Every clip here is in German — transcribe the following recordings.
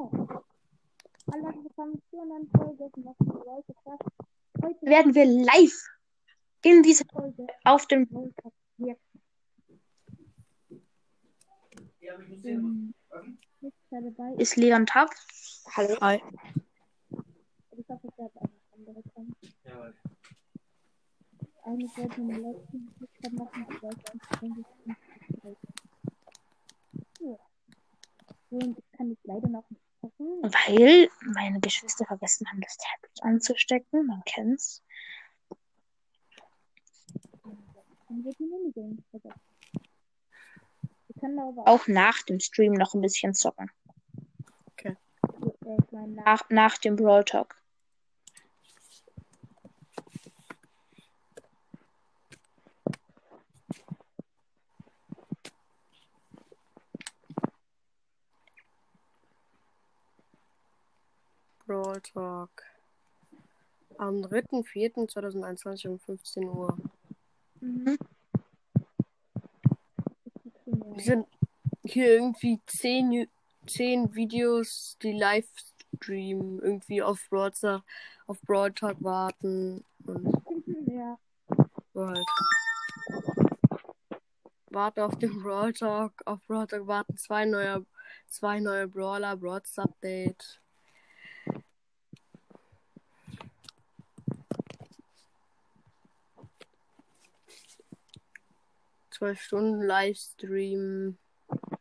Alle willkommen zu einer Folge von Leute. Heute werden wir live in dieser Folge auf dem Montag wirken. Ähm, Mit dabei ist Leon Taff. Hallo. Hi. Ich hoffe, es wird auch noch andere kommen. Eigentlich wollte ich den letzten Podcast machen, aber ich wollte eigentlich nicht. Ja. Und ich kann jetzt leider noch nicht weil meine Geschwister vergessen haben, das Tablet anzustecken. Man kennt's. Dann wird die Minigames vergessen. Wir können aber auch nach dem Stream noch ein bisschen zocken. Okay. Nach, nach dem Brawl Talk. Brawl Talk. Am 3.4.2021 um 15 Uhr. Mhm. Wir sind hier irgendwie 10, Ju- 10 Videos, die live streamen. Irgendwie auf Brawl, Talk- auf Brawl Talk warten. Und Ja. so halt. Warte auf den Brawl Talk. Auf Brawl Talk warten zwei neue, zwei neue Brawler. Brawls Update. Zwölf Stunden Livestream.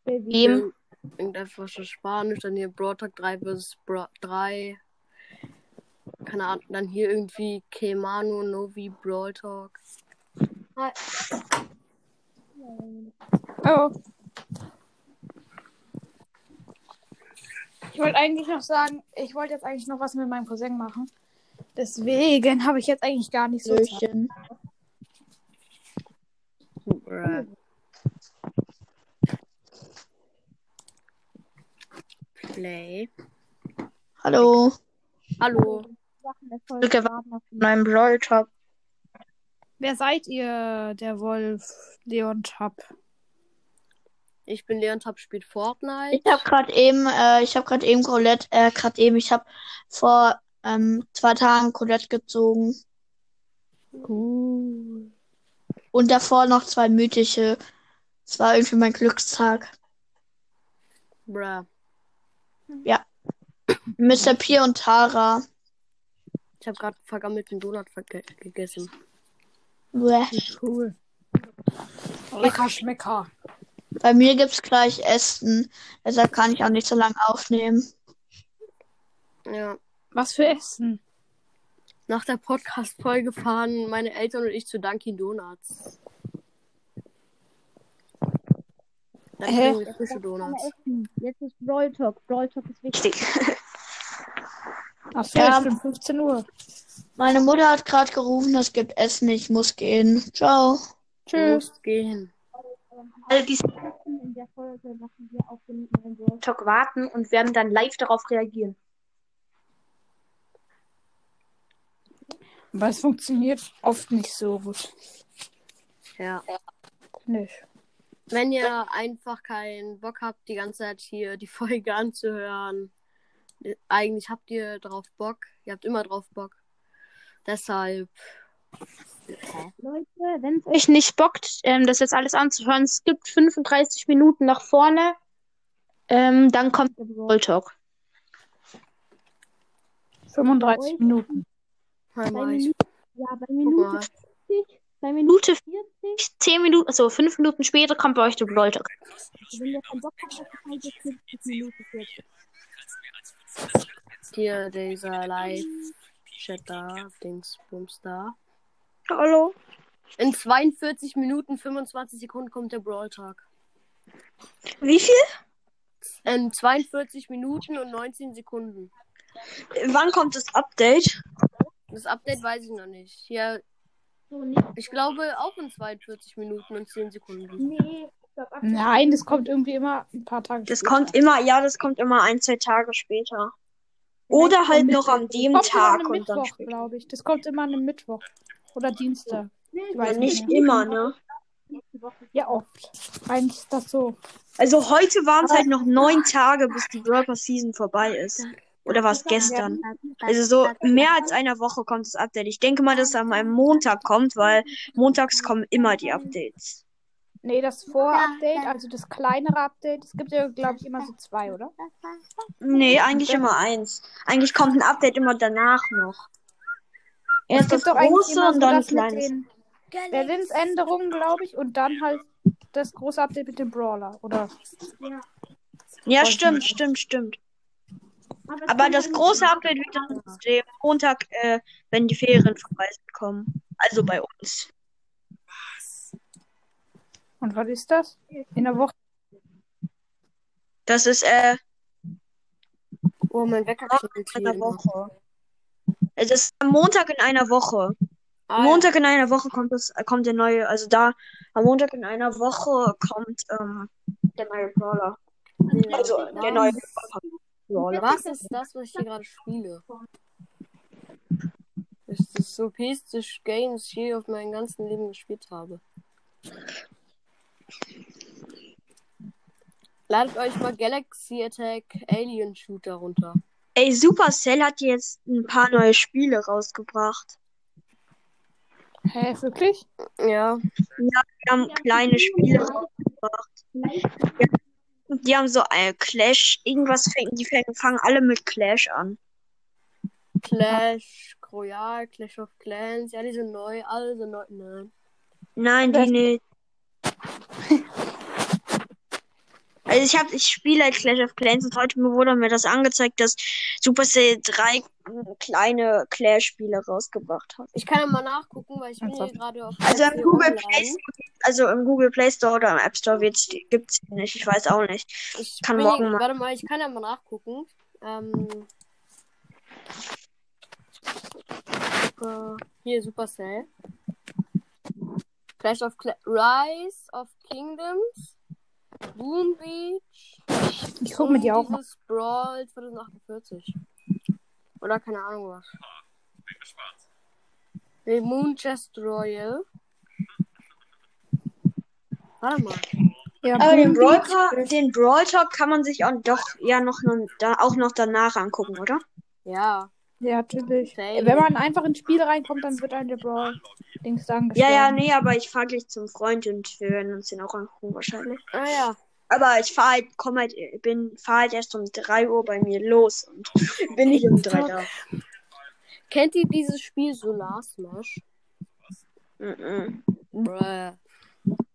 Wem? Irgendetwas für Spanisch. Dann hier Brawl Talk 3 vs. Bra 3. Keine Ahnung. Dann hier irgendwie Kemano Novi Brawl Talk. Hi. Oh. Ich wollte eigentlich noch sagen, ich wollte jetzt eigentlich noch was mit meinem Cousin machen. Deswegen habe ich jetzt eigentlich gar nicht so Zeit. Bruh. Play. Hallo. Hallo. Folge warten auf neuen Brawl Talk. Wer seid ihr, der Wolf, Leon Tapp? Ich bin Leon Tab spielt Fortnite. Ich habe gerade eben, äh, ich habe gerade eben Colette, äh, gerade eben, ich habe vor ähm, zwei Tagen Colette gezogen Cool. Und davor noch zwei mythische. Es war irgendwie mein Glückstag. Bruh. Mr. P und Tara. Ich habe gerade vergammelten Donut verge gegessen. Bäh. Cool. Lecker Schmecker. Bei mir gibt's gleich Essen, deshalb kann ich auch nicht so lange aufnehmen. Ja. Was für Essen? Nach der Podcast-Folge fahren meine Eltern und ich zu Dunkin' Donuts. Dann Hä? kriegen wir frische Donuts. Jetzt ist Brawl Talk. Brawl Talk ist wichtig. Ach so, Ja. stimmt, 15 Uhr. Meine Mutter hat gerade gerufen, es gibt Essen, ich muss gehen. Ciao. Tschüss. musst gehen. Alle diese in der Folge machen wir auf den Talk warten und werden dann live darauf reagieren. Aber es funktioniert oft nicht so gut. Ja. Nicht. Wenn ihr einfach keinen Bock habt, die ganze Zeit hier die Folge anzuhören, äh, eigentlich habt ihr drauf Bock. Ihr habt immer drauf Bock. Deshalb. Leute, wenn es euch nicht bockt, ähm, das jetzt alles anzuhören, es gibt 35 Minuten nach vorne. Ähm, dann kommt der Brawl Talk. 35 euch- Minuten. Bei. Minute, ja, bei Minute mal. 40, bei Minute 40, 10 Minuten, also 5 Minuten später kommt bei euch der Brawl Talk. Also wenn ihr keinen Bock habt, die Folge, 50 Minuten 40. Hier dieser Live-Chat da, Dingsbums da. Hallo. In 42 Minuten 25 Sekunden kommt der Brawl Talk. Wie viel? In 42 Minuten und 19 Sekunden. Wann kommt das Update? Das Update weiß ich noch nicht. Nicht. ich glaube auch in 42 Minuten und 10 Sekunden. Nee, Nein, das kommt irgendwie immer ein paar Tage Das später. kommt immer, ja, das kommt immer ein, zwei Tage später. Oder halt noch an dem an Tag und dann Mittwoch, später. glaube ich. Das kommt immer an einem Mittwoch. Oder Dienstag. Ich Ja, weiß nicht nicht. immer, ne? Ja, oft. Eigentlich ist das so. Also heute waren es halt noch neun Tage, bis die Pass Season vorbei ist. Oder war es gestern? Also so mehr als einer Woche kommt das Update. Ich denke mal, dass es am einem Montag kommt, weil montags kommen immer die Updates. Nee, das Vor-Update, also das kleinere Update. Es gibt ja, glaube ich, immer so zwei, oder? Nee, eigentlich immer eins. Eigentlich kommt ein Update immer danach noch. Es Erst das gibt doch eigentlich große und so dann mit kleines. den Balance-Änderungen, glaube ich, und dann halt das große Update mit dem Brawler, oder? Ja, stimmt, stimmt, stimmt. Aber das große Update wird dann am Montag, äh, wenn die Ferien vorbei sind, kommen. Also bei uns. Und was ist das? In der Woche? Das ist äh, Oh, mein Wecker klingelt in einer. Woche. Es ist am Montag in einer Woche. Ah, Montag in einer Woche kommt das, kommt der neue, also da am Montag in einer Woche kommt ähm, der neue Brawler. ja. Also der neue Brawler. Was ist das, was ich hier gerade spiele? Das ist das OPste Game, das ich je auf meinem ganzen Leben gespielt habe. Ladet euch mal Galaxy Attack Alien Shooter runter. Ey, Supercell hat jetzt ein paar neue Spiele rausgebracht. Hä, wirklich? Ja. Die haben kleine Spiele rausgebracht. Die haben so ein Clash, irgendwas fängt, die fangen alle mit Clash an. Clash Royale, Clash of Clans, ja, die sind neu, alle sind neu. Nein. Nein, die nicht. Also ich hab, ich spiele halt Clash of Clans und heute wurde mir das angezeigt, dass Supercell drei kleine Clash-Spiele rausgebracht hat. Ich kann ja mal nachgucken, weil ich bin Also- hier gerade auf Also im Google online. Play Store, also im Google Play Store oder im App Store wird's, die- gibt's die nicht. Ich weiß auch nicht. Ich kann morgen hier, mal- Warte mal, ich kann ja mal nachgucken. Ähm. Äh, hier, Supercell. Clash of Cla Rise of Kingdoms. Boom Beach. Ich gucke mir die auch mal. Dieses Brawl 2048. Oder keine Ahnung was. Nee, Moon Chest Royal. Warte mal. Ja, Aber den Brawl. Talk, den Brawl Talk kann man sich auch doch ja noch, da, auch noch danach angucken, oder? Ja. Ja, natürlich. Safe. Wenn man einfach ins Spiel reinkommt, dann wird einem der Brawl-Dings Ja, angeschlagen. ja, nee, aber ich fahre gleich zum Freund und wir werden uns den auch angucken wahrscheinlich. Ah ja. Aber ich fahre halt, komm halt, bin, fahre halt erst um 3 Uhr bei mir los und bin nicht um 3 da. Kennt ihr dieses Spiel Solar Smash? Mhm. Bruh.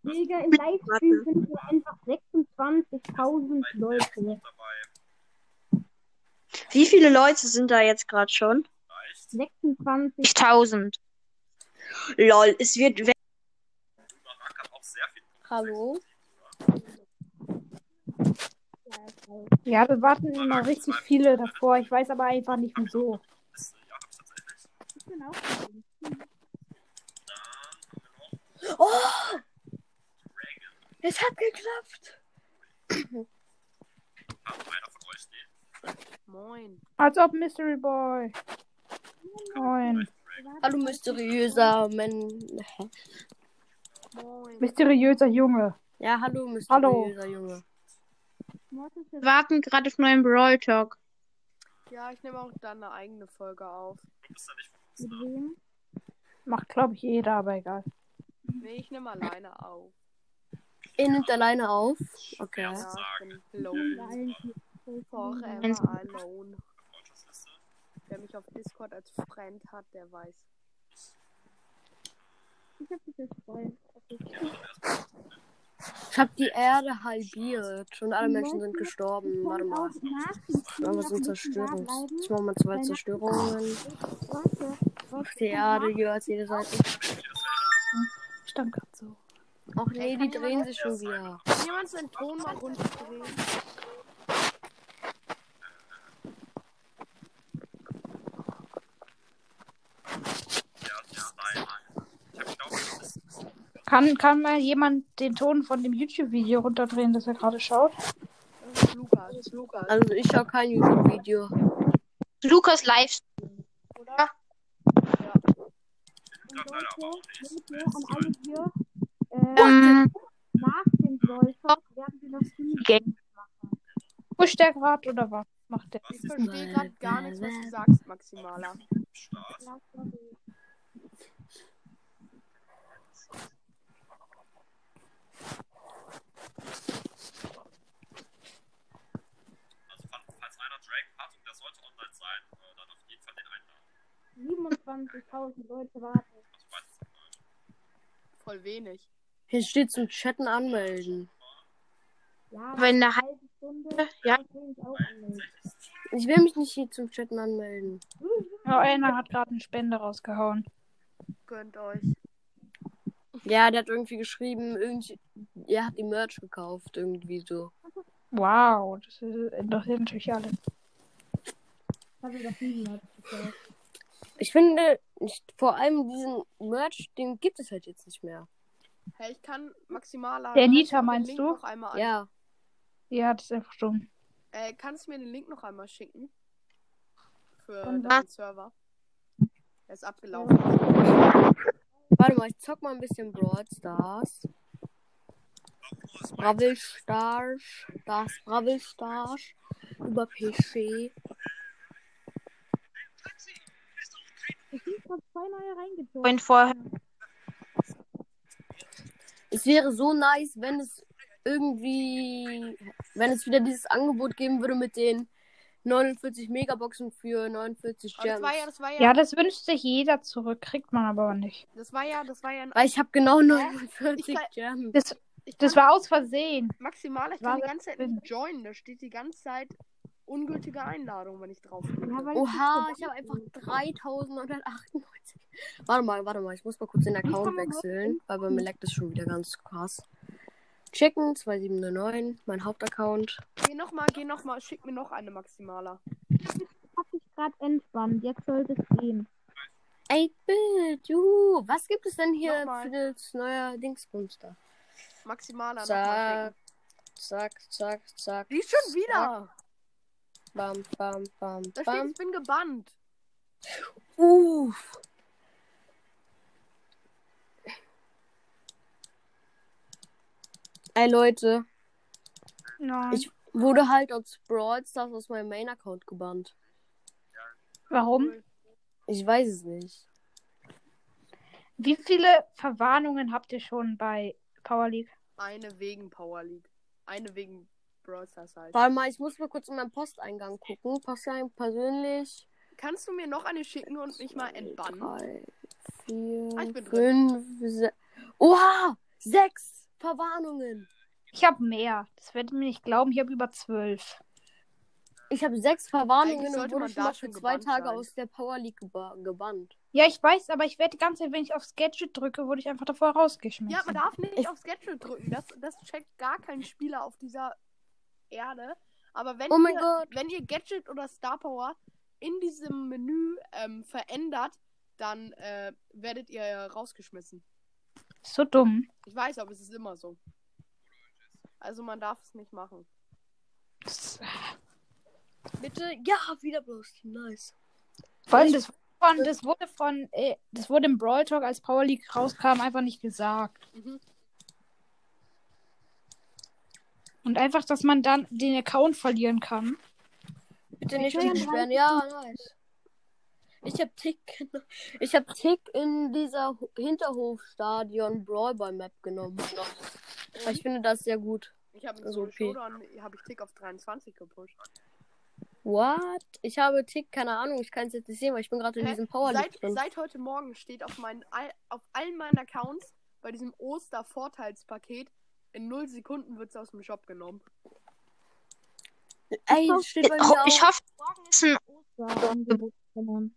Digga, im Livestream sind hier einfach 26.000 Leute. Wie viele Leute sind da jetzt gerade schon? 26. 1000. Lol, es wird we- Hallo? Ja, da warten immer richtig viele davor. Ich weiß aber einfach nicht wieso. Es hat geklappt. Moin. Als ob Mystery Boy. Moin. Hallo mysteriöser Mensch. Mysteriöser Junge. Ja, hallo mysteriöser Junge. Wir warten gerade auf neuen Brawl Talk. Ja, ich nehme auch dann eine eigene Folge auf. Mit wem? Macht, glaube ich, jeder, aber egal. Nee, ich nehme alleine auf. Ihr nimmt alleine auf. Okay. Ja, ich bin lonely. Forever alone. Wer mich auf Discord als Friend hat, der weiß. Ich hab dich jetzt voll. Ich hab die Erde halbiert und alle Menschen sind gestorben. Warte mal. Da Zerstörungs. bleiben. Ich mach mal zwei Zerstörungen. Ach, die Erde jeweils jede Seite. Stand gerade so. Ach nee, die drehen sich schon wieder. Jemand seinen Ton mal runterdrehen? Kann, kann mal jemand den Ton von dem YouTube-Video runterdrehen, das er gerade schaut? Das ist Lukas. Das ist Lukas. Also ich schau kein YouTube-Video. Lukas live. Und Leute, Leute, an alle hier, Ähm, Nach dem Golfer werden wir noch Minigames machen. Pusht der gerade oder was macht der? Ich verstehe gerade gar nichts, was du sagst, Maximala. Also falls, falls einer Drake hat und der sollte online sein, äh, dann auf jeden Fall den einladen. 27.000 Leute warten. Voll wenig. Hier steht zum Chatten anmelden. Ja, aber in einer halben halbe Stunde. Ja. Ich will mich auch anmelden. Ich will mich nicht hier zum Chatten anmelden. Oh, einer hat gerade eine Spende rausgehauen. Gönnt euch. Ja, der hat irgendwie geschrieben, irgendwie, er hat die Merch gekauft, irgendwie so. Wow, das ist- interessiert natürlich alle. Habe ich doch nie mehr gekauft. Ich finde, ich, vor allem diesen Merch, den gibt es halt jetzt nicht mehr. Hey, ich kann Maximala. Der Nita, meinst Link du? Noch einmal an- Ja, Ja, das ist einfach dumm. Äh, kannst du mir den Link noch einmal schicken? Für Von deinen Server. Der ist abgelaufen. warte mal, ich zock mal ein bisschen Brawl Stars. Bravel Stars, das Bravel Stars über PC. Gerade zwei neue reingezogen. vorher. Es wäre so nice, wenn es irgendwie, wenn es wieder dieses Angebot geben würde mit den 49 Megaboxen für 49 Aber das Gems. war ja, das war ja, Ja, das wünscht sich jeder zurück, kriegt man aber nicht. das war ja, das war ja ein Weil ich habe genau 49 Ich kann- Gems. Das, ich das kann- war aus Versehen. Maximal, ich War kann die das ganze Zeit nicht joinen. Da steht die ganze Zeit ungültige Einladung, wenn ich drauf weil Oha, ich habe einfach 3998. Warte mal, warte mal, ich muss mal kurz den Account wechseln, weil bei mir leckt das schon wieder ganz krass. Chicken 2709, mein Hauptaccount. Geh nochmal, geh nochmal, schick mir noch eine Maximaler. hab ich gerade entspannt. Jetzt sollte es gehen. Ey, Bild, juhu. Was gibt es denn hier Nochmal. für das neue Dingsbums da? Maximaler Zack, zack, zack, zack. Die ist schon wieder. Bam, bam, bam, Da steht, bam. ich bin gebannt. Uff. Ey, Leute, Nein. Ich- wurde halt aus Brawl Stars aus meinem Main-Account gebannt. Warum? Ich weiß es nicht. Wie viele Verwarnungen habt ihr schon bei Power League? Eine wegen Power League. Eine wegen Brawl Stars halt. Warte mal, ich muss mal kurz in meinen Posteingang gucken. Posteingang persönlich. Kannst du mir noch eine schicken und mich mal entbannen? Drei, vier, Ah, ich bin drin. fünf, sechs. Oha! Sechs Verwarnungen. Ich habe mehr. Das werdet ihr mir nicht glauben. Ich habe über zwölf. Ich habe sechs Verwarnungen und wurde schon da mal für schon zwei Tage sein. aus der Power League geba gebannt. Ja, ich weiß, aber ich werde die ganze Zeit, wenn ich aufs Gadget drücke, wurde ich einfach davor rausgeschmissen. Ja, man darf nicht Ich- aufs Gadget drücken. Das, das checkt gar kein Spieler auf dieser Erde. Aber wenn, Oh ihr, wenn ihr Gadget oder Star Power in diesem Menü ähm, verändert, dann äh, werdet ihr rausgeschmissen. So dumm. Ich weiß, aber es ist immer so. Also man darf es nicht machen. Bitte? Ja, wieder bloß. Nice. vor allem, das, von, das wurde von, äh, das wurde im Brawl Talk, als Power League rauskam, einfach nicht gesagt. Mhm. Und einfach, dass man dann den Account verlieren kann. Bitte nicht ja entsperren. Ja, nice. Ich hab Tick, ich hab Tick in dieser Ho- Hinterhofstadion Brawlball Map genommen. Weil ich finde das sehr gut. Ich habe Also so okay. Showdown, habe ich Tick auf 23 gepusht. What? Ich habe Tick, keine Ahnung, ich kann es jetzt nicht sehen, weil ich bin gerade in Hä? diesem Power League Seit, drin. seit heute Morgen steht auf, meinen, all, auf allen meinen Accounts bei diesem Oster-Vorteilspaket in 0 Sekunden wird es aus dem Shop genommen. Ey, das steht bei mir auch. Ich hoffe, morgen ist ein Ja, Angebot drinnen.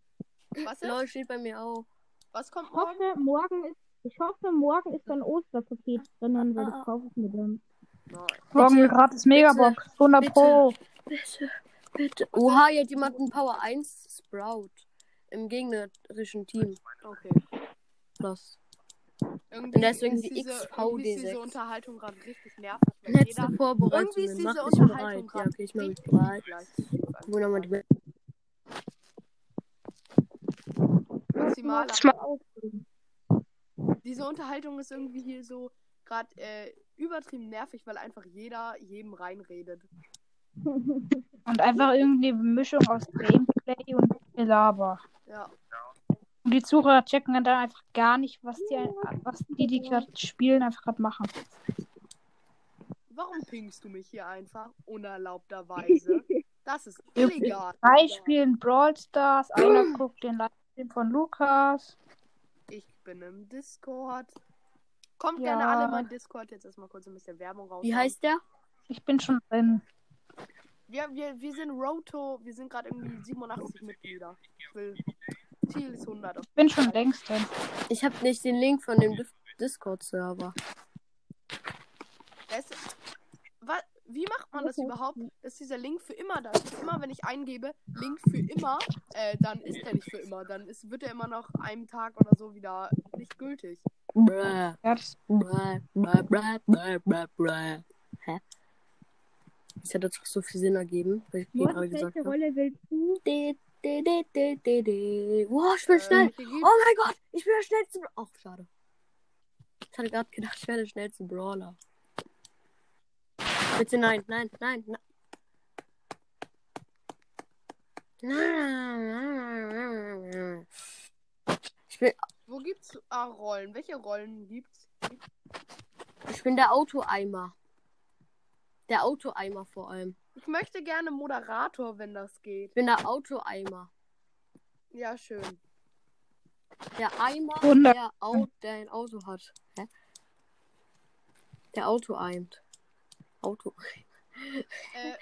Was ist? Lol, steht bei mir auch. Was kommt Ich morgen? hoffe, morgen ist, ich hoffe, morgen ist ein Osterpaket drinnen, weil das kaufe ich mir dann. Morgen gratis Megabox. 100 bitte. Pro. Bitte, bitte. Oha, hier hat jemand einen Power 1 Sprout. Im gegnerischen Team. Okay. Plus. Irgendwie Und deswegen ist die diese, XVD6. irgendwie ist diese Unterhaltung gerade richtig nervig. Weil Letzte jeder, irgendwie ist Vorbereitung. diese. Unterhaltung Ja, gerade okay, ich mach mich bereit. gleich. Guck mal, die Maximaler. Schma- Diese Unterhaltung ist irgendwie hier so gerade äh, übertrieben nervig, weil einfach jeder jedem reinredet. Und einfach irgendeine Mischung aus Gameplay und Gelaber. Ja. Und die Zuhörer checken dann einfach gar nicht, was die, was die, die gerade spielen, einfach gerade machen. Warum pingst du mich hier einfach unerlaubterweise? Das ist illegal. Drei spielen Brawl Stars, einer guckt den Livestream von Lukas. Ich bin im Discord. Kommt Ja. gerne alle in meinen Discord. Jetzt erstmal kurz ein bisschen Werbung raus. Wie heißt der? Ich bin schon drin. Wir, wir, wir sind Roto, wir sind gerade irgendwie 87 Mitglieder. Ich will. Ziel ist 100. Ich bin schon längst drin. Ich habe nicht den Link von dem Dis- Discord-Server. Wie macht man das überhaupt, dass dieser Link für immer da ist? Immer wenn ich eingebe, Link für immer, äh, dann ist der nicht für immer. Dann ist, wird er immer nach einem Tag oder so wieder nicht gültig. Bräh, das, bräh, bräh. Hä? Hätte doch so viel Sinn ergeben, was ich Mortis, gerade gesagt welche habe. Rolle willst du? De, de, de, de. Wow, ich bin Äh, schnell. Oh mein Gott, ich bin der schnellste. Ach, schade. Ich hatte gerade gedacht, ich wäre der schnellste Brawler. Bitte nein, nein, nein, nein. Nein. Ich bin, Wo gibt's ah, Rollen? Welche Rollen gibt's? ich bin der Autoeimer. Der Autoeimer vor allem. Ich möchte gerne Moderator, wenn das geht. Ich bin der Autoeimer. Ja, schön. Der Eimer, Wunder- der, Au der ein Auto hat. Hä? Der Auto eimt. Auto. Äh,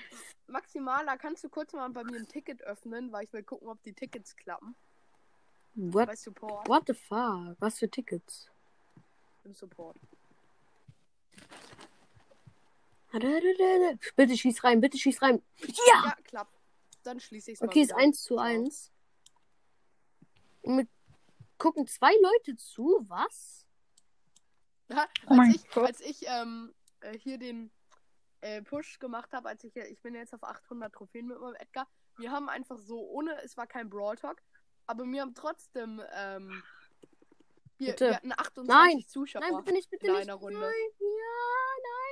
Maximaler, kannst du kurz mal bei mir ein Ticket öffnen, weil ich will gucken, ob die Tickets klappen. What, Bei Support. what the fuck? Was für Tickets? Im Support. Bitte schieß rein, bitte schieß rein. Ja! Ja, klappt. Dann schließe ich es Okay, ist mal. 1 zu Ciao. 1. Und mir gucken zwei Leute zu, was? Ja, Oh als ich, Gott. als ich ähm, äh, hier den äh, Push gemacht habe, als ich ich bin jetzt auf 800 Trophäen mit meinem Edgar. Wir haben einfach so ohne, es war kein Brawl Talk, aber wir haben trotzdem ähm, wir, Bitte. wir hatten 28 Nein. Zuschauer. Nein, bitte nicht, bitte in nicht. einer Runde. Nein, ja, nein,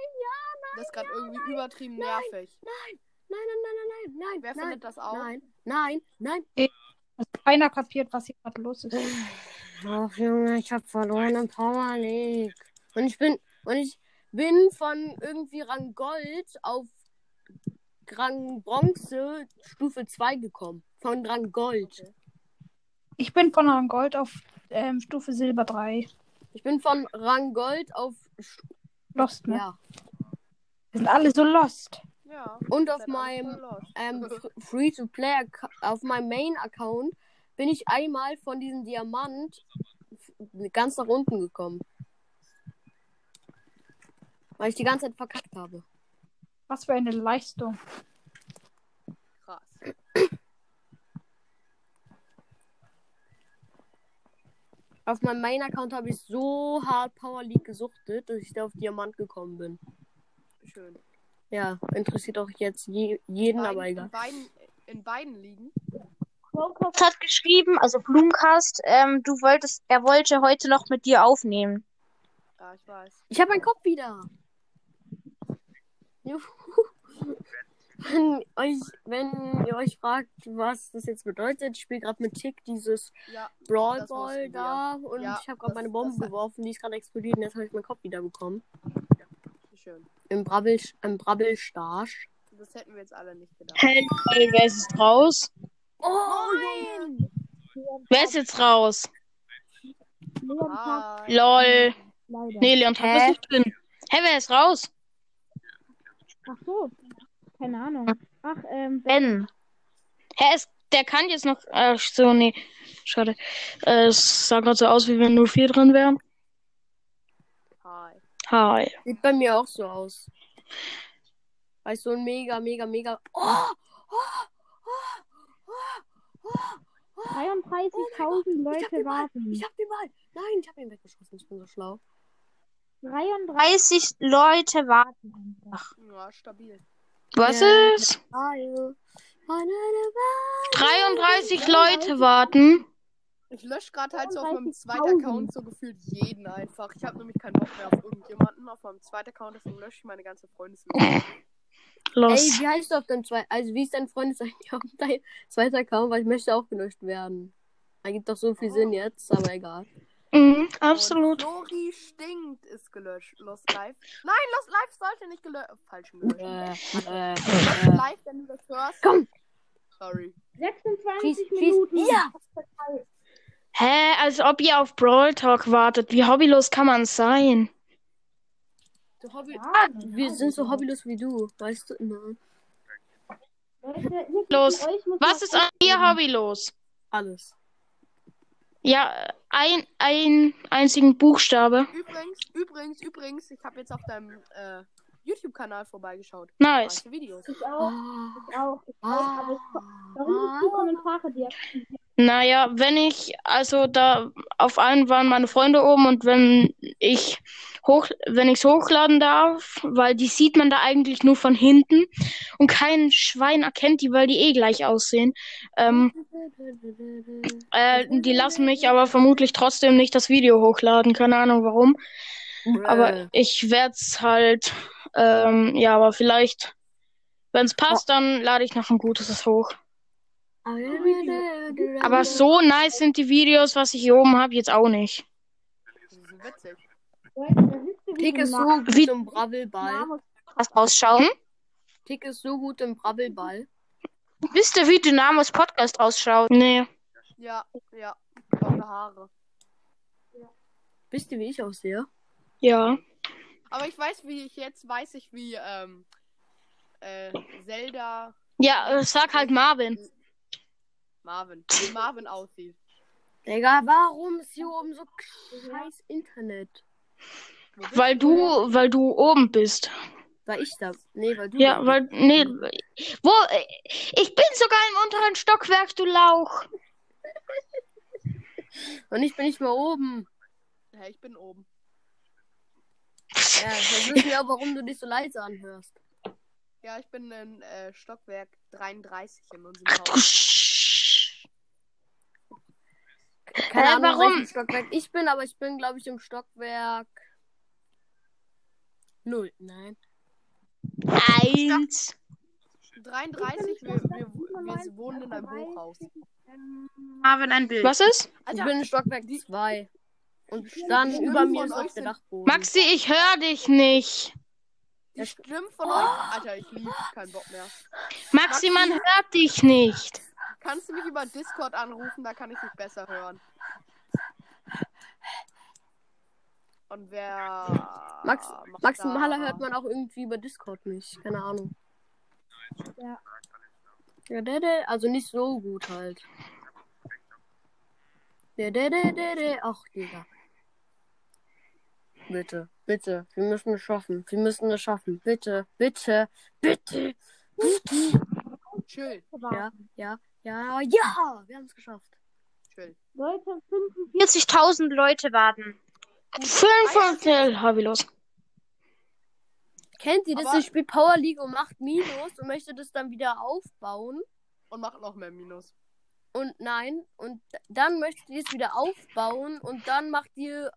das ist gerade irgendwie übertrieben nervig. nein, nein, nein, nein, nein, nein, Wer nein, findet das auch? nein, nein, nein. also keiner kapiert, was hier gerade los ist. Ach Junge, ich hab verloren im Power League. Und ich bin, und ich bin von irgendwie Rang Gold auf Rang Bronze Stufe 2 gekommen. Von Rang Gold. Ich bin von Rang Gold auf ähm, Stufe Silber 3. Ich bin von Rang Gold auf Stu- Lost, ne? ja. Wir sind alle so lost. Ja. Und auf meinem ähm, Free to Play auf meinem Main Account bin ich einmal von diesem Diamant ganz nach unten gekommen. Weil ich die ganze Zeit verkackt habe. Was für eine Leistung. Krass. Auf meinem Main-Account habe ich so hart Power League gesuchtet, dass ich da auf Diamant gekommen bin. Schön. Ja, interessiert auch jetzt je, jeden, Beiden- aber in egal. beiden, in beiden liegen. Chromecast hat geschrieben, also Blumencast, ähm, du wolltest, er wollte heute noch mit dir aufnehmen. Ja, ich weiß. Ich habe meinen Kopf wieder. Juhu. Wenn, euch, wenn ihr euch fragt, was das jetzt bedeutet, ich spiele gerade mit Tick dieses Ja, Brawl Ball da und Ja, ich habe gerade meine Bombe geworfen, die ist gerade explodiert und jetzt habe ich meinen Kopf wieder bekommen. Im Brabbel, im Brabbelstarsch. Das hätten wir jetzt alle nicht gedacht. Hey, wer ist jetzt raus? Oh, Nein! Wer ist jetzt raus? Hi. Lol. leider. Nee, Leon, Hä? bist nicht drin. Hä, wer ist raus? Ach so. Keine Ahnung. Ach, ähm, Ben. Hä, ist, der kann jetzt noch. Ach so, nee. Schade. Äh, es sah gerade so aus, wie wenn nur vier drin wären. Hi. Sieht bei mir auch so aus. Weil so ein mega, mega, mega. Oh! Oh! Oh! Oh! Oh! 33.000 Ich hab Leute warten. Ich hab den Ball. Nein, ich hab ihn weggeschossen. Ich bin so schlau. 33. 30 Leute warten. Ja, stabil. Was ist? Hallo. 33 Leute warten. Ich lösche gerade halt so auf meinem zweiten Account so gefühlt jeden einfach. Ich habe nämlich keinen Bock mehr auf irgendjemanden. Auf meinem zweiten Account, deswegen lösche ich meine ganze Freundesliste. Ey, Los. wie heißt du auf deinem zweiten, also wie ist dein Freund auf deinem zweiten Account, weil ich möchte auch gelöscht werden. Ergibt doch so viel Sinn jetzt, aber egal. Mhm, absolut. Und Flori stinkt ist gelöscht. Lost Live. Nein, Lost Live sollte nicht gelöscht. Falsch gelöscht. Äh, äh, Lost äh. Live, wenn du das hörst. Komm. Sorry. 26 Schieß, schieß. Minuten. Ja. Hä, als ob ihr auf Brawl Talk wartet. Wie hobbylos kann man sein? So Hobby Ja, wir sind so hobbylos wie du, weißt du? Nein. Los. Was ist an dir hobbylos? Alles. Ja, ein, ein einzigen Buchstabe. Übrigens, übrigens, übrigens, ich habe jetzt auf deinem äh, YouTube-Kanal vorbeigeschaut. Nice. Videos. Ich auch. Ich auch. Ich auch. Aber ich, warum nicht die Kommentare deaktivieren? Naja, wenn ich, also da auf einen waren meine Freunde oben und wenn ich hoch, wenn ich's hochladen darf, weil die sieht man da eigentlich nur von hinten und kein Schwein erkennt die, weil die eh gleich aussehen. Ähm, äh, die lassen mich aber vermutlich trotzdem nicht das Video hochladen, keine Ahnung warum. Aber ich werd's halt, ähm, ja, aber vielleicht, wenn's passt, dann lade ich noch ein gutes hoch. Aber so nice sind die Videos, was ich hier oben habe, jetzt auch nicht. Das ist witzig. Tick ist so gut Wie- im Brabbelball. Was ausschauen? Tick ist so gut im Brabbelball. Wisst ihr, wie Dynamos Podcast ausschaut? Nee. Ja, ja. Blonde Haare. Wisst ihr, wie ich aussehe? Ja. Aber ich weiß, wie ich jetzt weiß ich, wie ähm, äh, Zelda Ja, äh, sag halt Marvin. Marvin, wie Marvin aussieht. Digga, warum ist hier oben so scheiß Internet? Weil du, weil du oben bist. War ich da? Nee, weil du. Ja, weil, nee. Wo? Ich bin sogar im unteren Stockwerk, du Lauch. Und ich bin nicht mehr oben. Ja, ich bin oben. Ja, wissen wir auch, warum du dich so leise anhörst. Ja, ich bin in äh, Stockwerk 33 in unserem Ach du Haus. Keine Hä, Ahnung, warum? Stockwerk ich bin, aber ich bin, glaube ich, im Stockwerk. Null. Nein. Eins. 33, wir, wir, wir wohnen in einem Hochhaus. Marvin ein Bild. Was ist? Ich bin in Stockwerk 2. Und dann über mir ist euch noch der Dachboden. Maxi, ich höre dich nicht. Die Stimmen von euch. Alter, ich liebe keinen Bock mehr. Maxi, man hört dich nicht. Kannst du mich über Discord anrufen? Da kann ich dich besser hören. Und wer. Max, Maximaler da- hört man auch irgendwie über Discord nicht. Keine Ahnung. Ja. Ja, der, der, also nicht so gut halt. Der, der, der, der, der. Ach, Digga. Bitte, bitte. Wir müssen es schaffen. Wir müssen es schaffen. Bitte, bitte, bitte. Chill, Ja, ja, ja, ja. Wir haben es geschafft. chill. Leute, 45 40.000 Leute warten. 55 hobbylos. Kennt ihr das? Aber- Ich spielt Power League und macht Minus und möchte das dann wieder aufbauen. Und macht noch mehr Minus. Und nein, und dann möchtet ihr es wieder aufbauen und dann macht ihr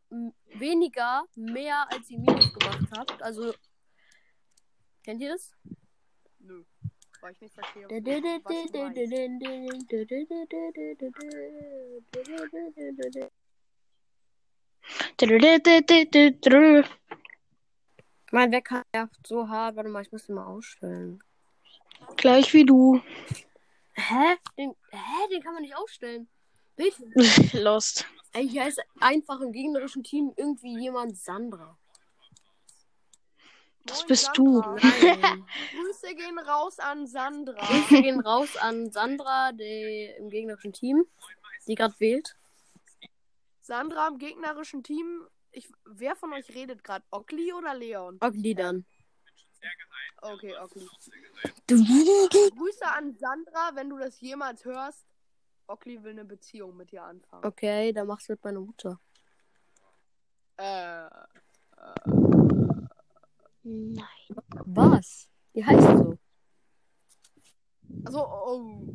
weniger, mehr als ihr Minus gemacht habt. Also, kennt ihr das? Nö. Weil ich nicht verstehe. Mein Wecker nervt so hart. Warte mal, ich muss ihn mal ausstellen. Gleich wie du. Hä? Den, hä? Den kann man nicht ausstellen. Bitte. Lost. Ey, hier ist einfach im gegnerischen Team irgendwie jemand Sandra. Das Moin, bist du. Sandra. Nein. Grüße gehen raus an Sandra. Grüße gehen raus an Sandra, die im gegnerischen Team, die gerade wählt. Sandra im gegnerischen Team. Ich, wer von euch redet gerade? Ockli oder Leon? Ogli dann. Okay, Ockli. Grüße an Sandra, wenn du das jemals hörst. Ockli will eine Beziehung mit dir anfangen. Okay, dann mach's mit meiner Mutter. Äh, Nein. Was? Die heißt so. also, oh.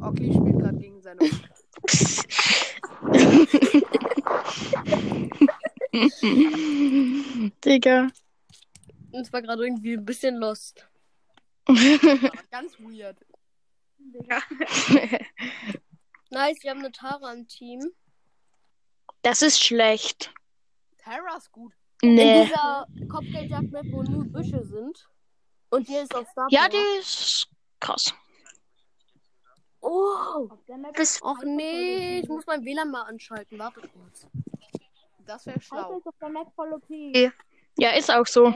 Ockli spielt gerade gegen seine Mutter. Digga. Das war gerade irgendwie ein bisschen lost. Aber ganz weird. Nice, wir haben eine Tara im Team. Das ist schlecht. Terra ist gut. In Nee. dieser Kopfgeldjagd-Map, wo nur Büsche sind. Und hier ist auf Star Ja, die ist krass. Oh! Auf der Map Bis- Och nee, ich muss mein WLAN mal anschalten. Warte kurz. Das wäre schlau. ist auf der Map voll okay. Ja, ist auch so.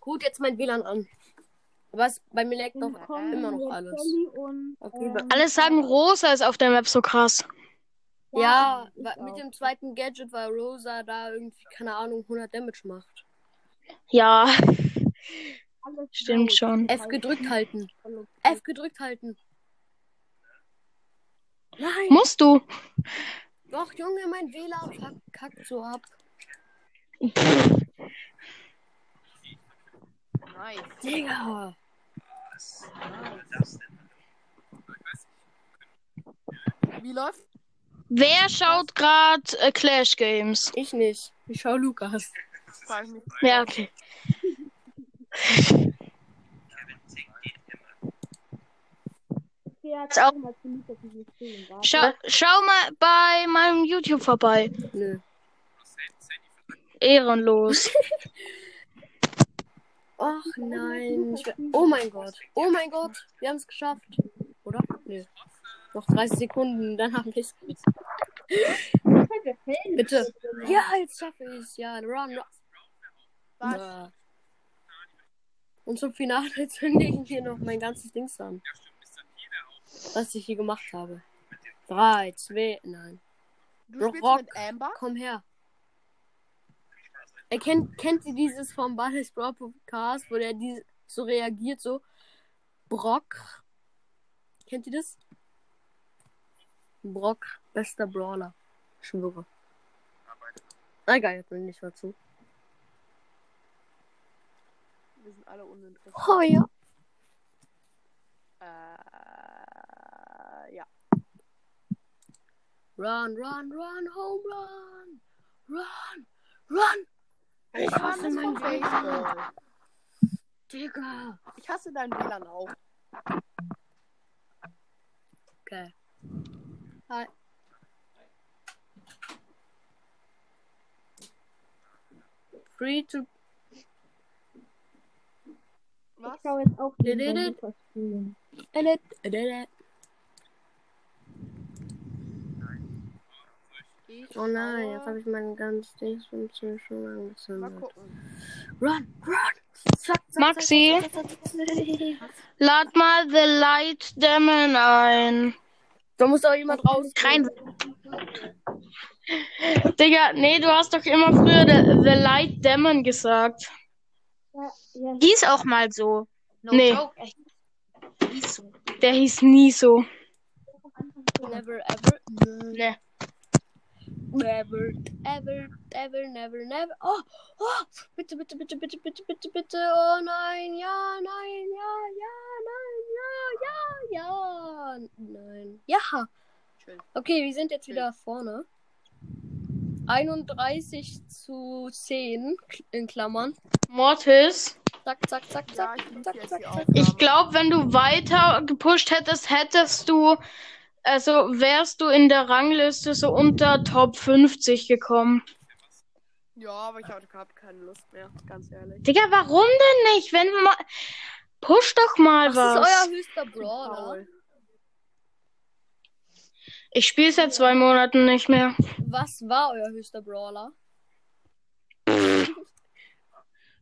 Gut, jetzt mein WLAN an. Es, bei mir leckt doch Kommen immer noch alles. Okay, ähm, Alle sagen, Rosa ist auf der Map so krass. Ja, auch. mit dem zweiten Gadget, weil Rosa da irgendwie, keine Ahnung, 100 Damage macht. Ja, alles stimmt schon. F gedrückt halten. F gedrückt halten. Nein! Musst du. Doch, Junge, mein WLAN kackt so ab. Nice. Digga! Wie läuft? Wer schaut gerade äh, Clash Games? Ich nicht. Ich schau Lukas. Ja, okay. Ist auch- mal. Schau, schau mal bei meinem YouTube vorbei. Nö. Ehrenlos. Ach nein. Oh mein Gott. Oh mein Gott. Wir haben es geschafft. Oder? Nö. Noch 30 Sekunden, dann haben wir es. Bitte. Ja, jetzt schaffe ich es. Ja, run, run. Und zum Finale zünde ich hier noch mein ganzes Dings an. Was ich hier gemacht habe. Drei, zwei, nein. Du spielst Rock. mit Amber? Komm her. Er kennt, kennt ihr dieses vom Ballis Brawl Podcast, wo der die, so reagiert, so Brock? Kennt ihr das? Brock, bester Brawler. Schwöre. Egal, jetzt bin ich dazu. Wir sind alle uninteressant. Oh ja. Äh, ja. Run, run, run, home run. Run, run. Ich hasse mein. Baseball. Digga. Ich hasse dein WLAN auch. Okay. Hi. Free to Was? Ich schau jetzt auch den edit, Oh nein, schaue- jetzt habe ich meinen ganzen Dings schon schon Mal angezündet. gucken. Run, run. Zack, zack, Maxi? zack, zack, zack, zack, zack. Lad mal The Light Demon ein. Da muss doch jemand raus. Rein. Digga, nee, du hast doch immer früher The, The Light Demon gesagt. Ja, ja, Hieß auch mal so. No Nee. joke. Echt. Hieß so. Der hieß nie so. Never ever. Nee. Never, ever, ever, never, never. Oh, oh, bitte, bitte, bitte, bitte, bitte, bitte, bitte. Oh nein, ja, nein, ja, ja, nein, ja, ja, ja, nein. Ja. Schön. Okay, wir sind jetzt wieder vorne. 31 zu 10 in Klammern. Mortis, Zack, zack, zack, Ja, zack, ich zack, zack, zack. Ich glaube, wenn du weiter gepusht hättest, hättest du, also wärst du in der Rangliste so unter Top 50 gekommen. Ja, aber ich habe keine Lust mehr, ganz ehrlich. Digga, warum denn nicht? Wenn wir mal. Push doch mal Was was. ist euer höchster Brawler? Ich spiele seit zwei Monaten nicht mehr. Was war euer höchster Brawler?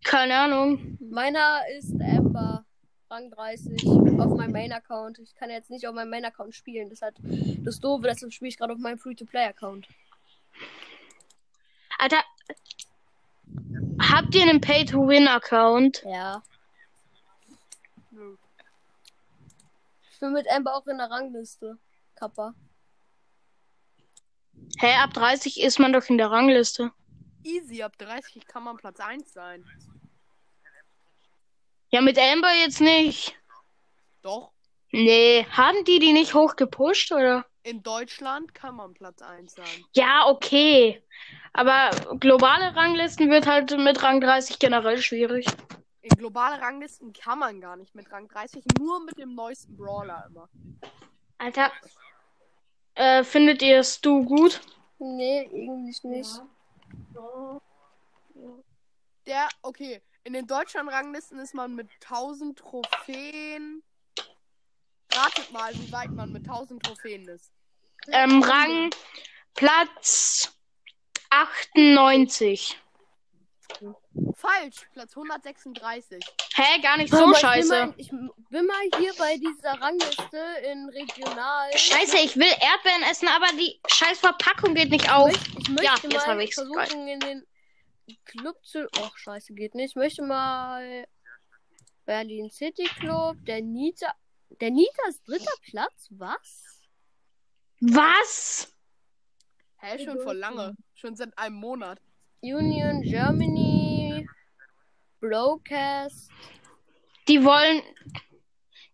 Keine Ahnung. Meiner ist Amber. Rang 30 auf meinem Main-Account. Ich kann jetzt nicht auf meinem Main-Account spielen. Das ist halt das Doofe, deshalb spiele ich gerade auf meinem Free-to-Play-Account. Alter. Habt ihr einen Pay-to-Win-Account? Ja. Nö. Ich bin mit Amber auch in der Rangliste. Kappa. Hä, ab 30 ist man doch in der Rangliste. Easy, ab 30 kann man Platz 1 sein. Ja, mit Amber jetzt nicht. Doch. Nee, haben die die nicht hochgepusht, oder? In Deutschland kann man Platz 1 sein. Ja, okay. Aber globale Ranglisten wird halt mit Rang 30 generell schwierig. In globale Ranglisten kann man gar nicht mit Rang 30, nur mit dem neuesten Brawler immer. Alter. Äh, findet ihr es du gut? Nee, irgendwie nicht. Der, okay, in den Deutschland-Ranglisten ist man mit 1000 Trophäen. Ratet mal, wie weit man mit 1000 Trophäen ist. Ähm, Rang Platz 98. Falsch, Platz 136. Hä, gar nicht so Aber Ich bin, scheiße. mal, ich bin mal hier bei dieser Rangliste in Regional. Scheiße, ich will Erdbeeren essen, aber die scheiß Verpackung geht nicht Ich, auf. möcht, ich möchte Ja, jetzt mal hab ich's. versuchen, in den Club zu. Och, scheiße, geht nicht. Ich möchte mal Berlin City Club, der Nita. Der Nita ist dritter Platz? Was? Was? Hä, schon vor lange. Schon seit einem Monat. Union Germany. Broadcast. Die wollen.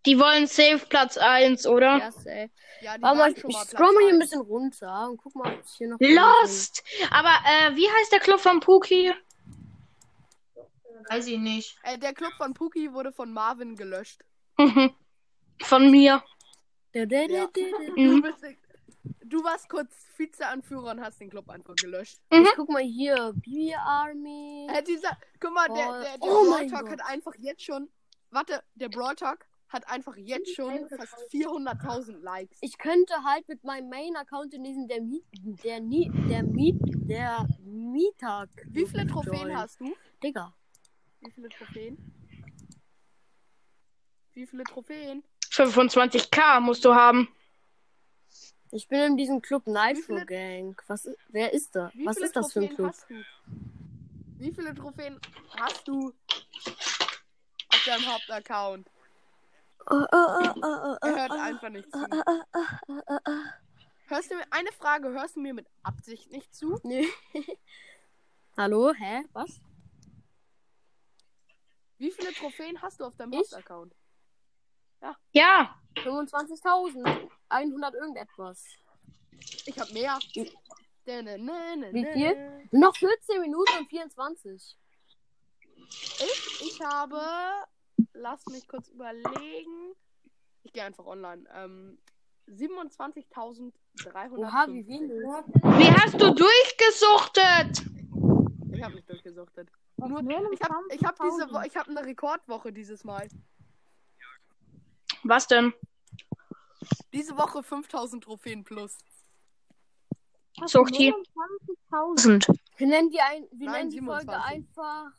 Die wollen safe Platz 1, oder? Ja, safe. Ja, die Warte mal, ich, scroll mal hier ein bisschen runter und guck mal, ob ich hier noch. Lost! Aber äh, wie heißt der Club von Puki? Weiß ich nicht. Äh, der Club von Puki wurde von Marvin gelöscht. von mir. Ja. da. Du, Mhm. bist, du warst kurz Vizeanführer und hast den Club einfach gelöscht. Mhm. Ich guck mal hier. Bibi Army. Äh, dieser, guck mal, der, der, der oh Brawl Talk hat einfach jetzt schon. Warte, der Brawl Talk hat einfach jetzt schon fast 400.000 Likes. Ich könnte halt mit meinem Main-Account in diesem der Miet, der Nie, der Miet, der Mietag. Wie viele Trophäen joinen. hast du? Digga. Wie viele Trophäen? Wie viele Trophäen? 25k musst du haben. Ich bin in diesem Club Nitro viele- Gang. Was, wer ist da? Wie Was ist das für ein Trophäen Club? Wie viele Trophäen hast du auf deinem Hauptaccount? Äh, äh, äh, Er hört einfach nicht zu. Hörst du mir eine Frage, hörst du mir mit Absicht nicht zu? Nee. Hallo? Hä? Was? Wie viele Trophäen hast du auf deinem? Hauptaccount? Ja. 25.000. 100 irgendetwas. Ich hab mehr. Wie Wie viel? Noch 14 Minuten und 24. Ich, ich habe, lass mich kurz überlegen. Ich gehe einfach online. Ähm, 27.300. Oha, wie wenig. Wie hast du durchgesuchtet? Ich habe nicht durchgesuchtet. Nur, ich habe ich hab diese ich hab eine Rekordwoche dieses Mal. Was denn? Diese Woche 5000 Trophäen plus. Sucht die. 1000. Wir nennen die, ein, wir Nein, nennen die Folge 27. einfach.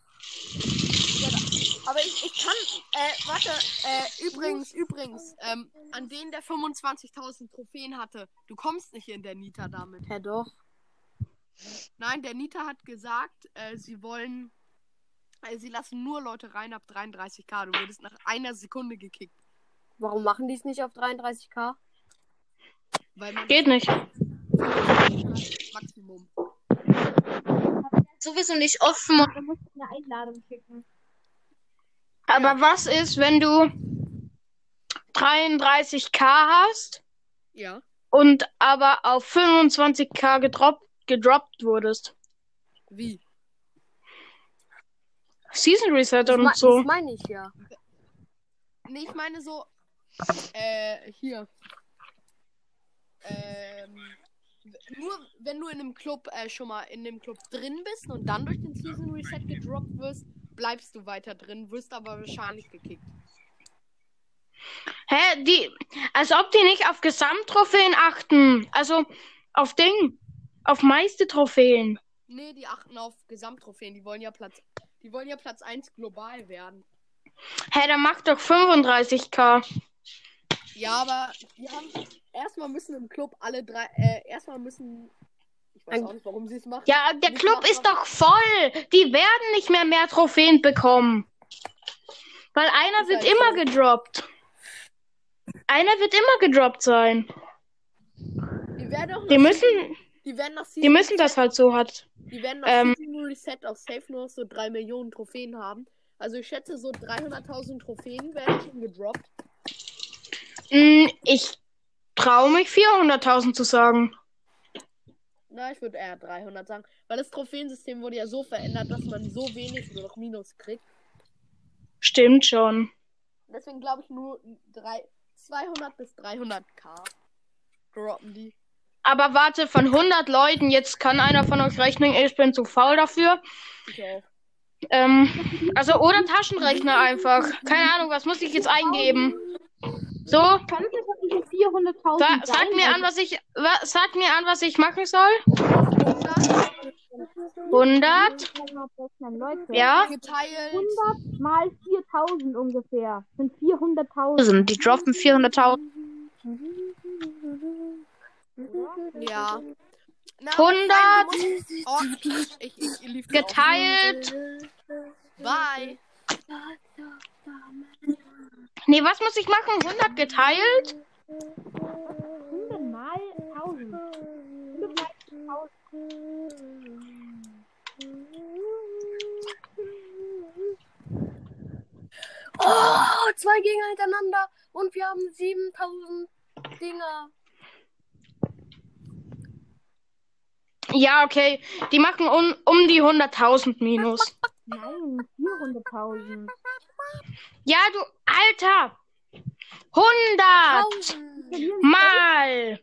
Aber ich, ich kann, äh, warte, äh, übrigens, übrigens, ähm, an denen der 25.000 Trophäen hatte, du kommst nicht in der Nita damit. Ja, doch. Nein, der Nita hat gesagt, äh, sie wollen, äh, sie lassen nur Leute rein ab 33k. Du wurdest nach einer Sekunde gekickt. Warum machen die es nicht auf 33k? Weil man Geht nicht. Maximum. Sowieso nicht offen dann musst du eine Einladung schicken. Aber was ist, wenn du 33k hast Ja. und aber auf 25k gedroppt, gedroppt wurdest? Wie? Season Reset Das, und so. das meine ich ja. Nee, ich meine so, äh, hier. Ähm, nur wenn du in einem Club äh, schon mal in dem Club drin bist und dann durch den Season Reset gedroppt wirst, bleibst du weiter drin, wirst aber wahrscheinlich gekickt. Hä, die, als ob die nicht auf Gesamttrophäen achten. Also auf Ding, auf meiste Trophäen. Nee, die achten auf Gesamttrophäen, die wollen ja Platz, die wollen ja Platz 1 global werden. Hä, dann mach doch 35k. Ja, aber die haben erstmal müssen im Club alle drei, äh, erstmal müssen, ich weiß auch nicht, warum sie es machen. Ja, der Nicht Club machen, ist doch voll. Die werden nicht mehr mehr Trophäen bekommen. Weil einer wird immer so. gedroppt. Einer wird immer gedroppt sein. Die werden auch Die müssen, die werden nach die müssen das halt so hat. Die werden nach Ähm, Reset auf Safe nur so 3 Millionen Trophäen haben. Also ich schätze, so 300.000 Trophäen werden schon gedroppt. Mm, Ich traue mich 400.000 zu sagen. Na, ich würde eher 300 sagen. Weil das Trophäensystem wurde ja so verändert, dass man so wenig nur noch Minus kriegt. Stimmt schon. Deswegen glaube ich nur drei, 200 bis 300k droppen die. Aber warte, von 100 Leuten, jetzt kann einer von euch rechnen, ich bin zu faul dafür. Ich auch. Ähm, also oder Taschenrechner einfach. Keine Ahnung, was muss ich jetzt eingeben? So, Kann es einfach diese 400.000 sa sein? sag mir an, was ich wa sag mir an, was ich machen soll. 100, Leute. ja. Geteilt. 100 mal 4000 ungefähr. Sind 400.000. Die droppen 400.000. Ja. Na, 100 du musst- Oh, ich, ich, geteilt. Bye. Nee, was muss ich machen? 100 geteilt? 100 mal 1000. 100 mal 1000. Oh, zwei Gegner hintereinander und wir haben 7000 Dinger. Ja, okay. Die machen um, um die 100.000 minus. Nein, 400.000. Ja, du Alter. 100 mal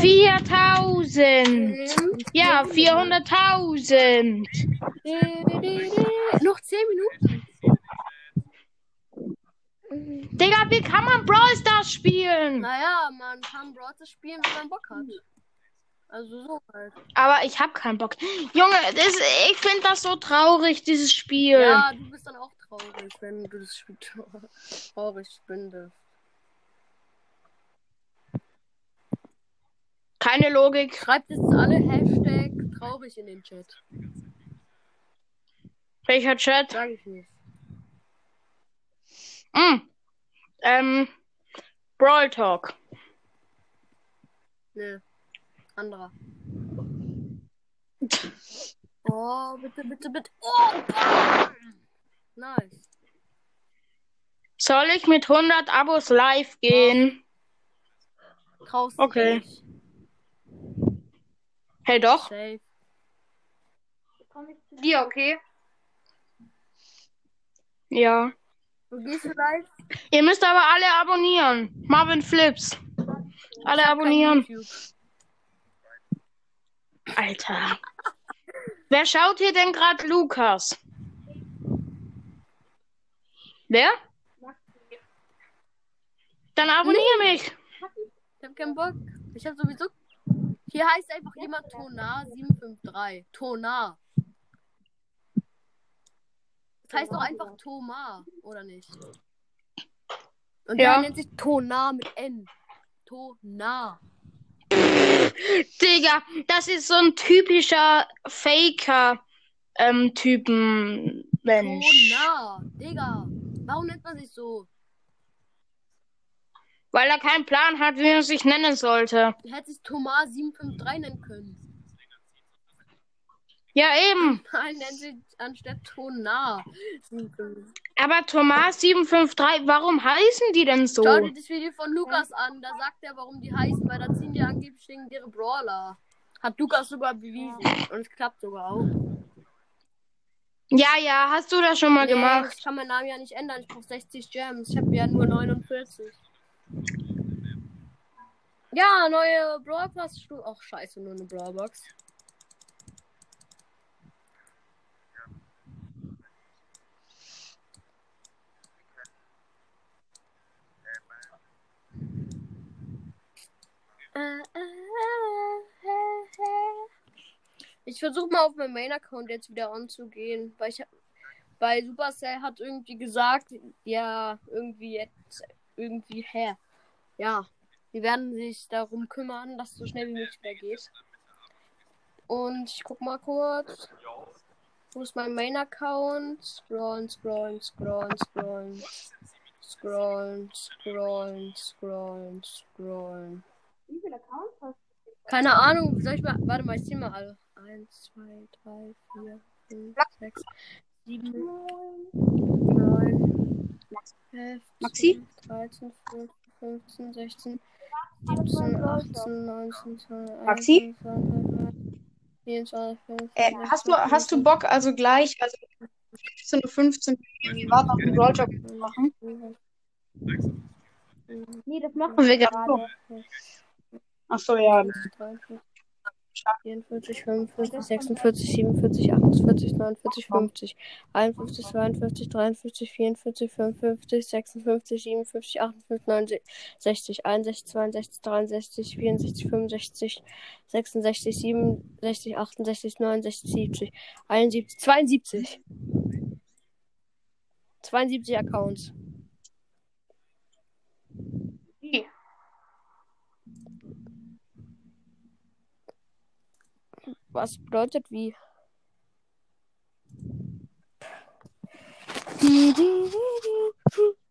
4000. Ja, 400.000. Noch 10 Minuten. Digga, wie kann man Brawl Stars spielen? Naja, man kann Brawl Stars spielen, wenn man Bock hat. Also so halt. Aber ich hab keinen Bock. Junge, das, ich finde das so traurig, dieses Spiel. Ja, du bist dann auch traurig, wenn du das Spiel traurig findest. Keine Logik. Schreibt jetzt alle Hashtag traurig in den Chat. Welcher Chat? Sag ich nicht. Mm. Ähm, Brawl Talk. Nö. Anderer. Oh, bitte, bitte, bitte. Oh, Gott. Nice. Soll ich mit 100 Abos live gehen? Traust Okay. dich. Hey, doch. Safe. Dir, okay? Ja. Wo gehst du live? Ihr müsst aber alle abonnieren. Marvin Flips. Alle abonnieren. Alter. Wer schaut hier denn gerade Lukas? Wer? Dann abonniere mich. Ich hab keinen Bock. Ich hab sowieso. Hier heißt einfach jemand Tonar753. Tonar. Das heißt doch einfach Tomar, oder nicht? Und Ja. der nennt sich Tonar mit N. Tonar. Digga, das ist so ein typischer Faker-Typen-Mensch. Tonar. Digga. Warum nennt man sich so? Weil er keinen Plan hat, wie er sich nennen sollte. Hätte sich Tomar753 nennen können. Ja, eben. Nein, nennt sich anstatt Tonar. Aber Thomas 753, warum heißen die denn so? Schau dir das Video von Lukas an. Da sagt er, warum die heißen, weil da ziehen die angeblich wegen ihre Brawler. Hat Lukas sogar bewiesen. Und es klappt sogar auch. Ja, ja, hast du das schon mal Nee, gemacht? Ich kann meinen Namen ja nicht ändern. Ich brauche 60 Gems. Ich habe ja nur 49. Ja, neue Brawl Pass. Ach, scheiße, nur eine Brawl Box. Ich versuche mal auf meinem Main-Account jetzt wieder anzugehen, weil ich weil Supercell hat irgendwie gesagt, ja, irgendwie jetzt, irgendwie, hä, ja, die werden sich darum kümmern, dass so schnell wie möglich wieder geht. Und ich guck mal kurz. Wo ist mein Main-Account? Scrollen, scrollen, scrollen, scrollen. Scrollen, scrollen, scrollen, scrollen. Wie viele Accounts hast Keine Ahnung, soll ich mal. Warte mal, ich zähl mal alle. 1, 2, 3, 4, 5, 6, 7, 9, 11, Maxi? 12, 13, 14, 15, 16, 17, 18, 19, 20, Maxi? 24, 25, Äh, hast du, hast du Bock, also gleich, also 15 Uhr 15 warten auf den Brawl Talk zu machen? Nee, das machen wir wir gerade. Achso, ja. 43, 45, 46, 47, 48, 49, 50, 51, 52, 53, 44, 55, 56, 57, 58, 59, 60, 61, 62, 63, 64, 65, 66, 67, 68, 69, 70, 71, 72. 72 Accounts. Was bedeutet wie?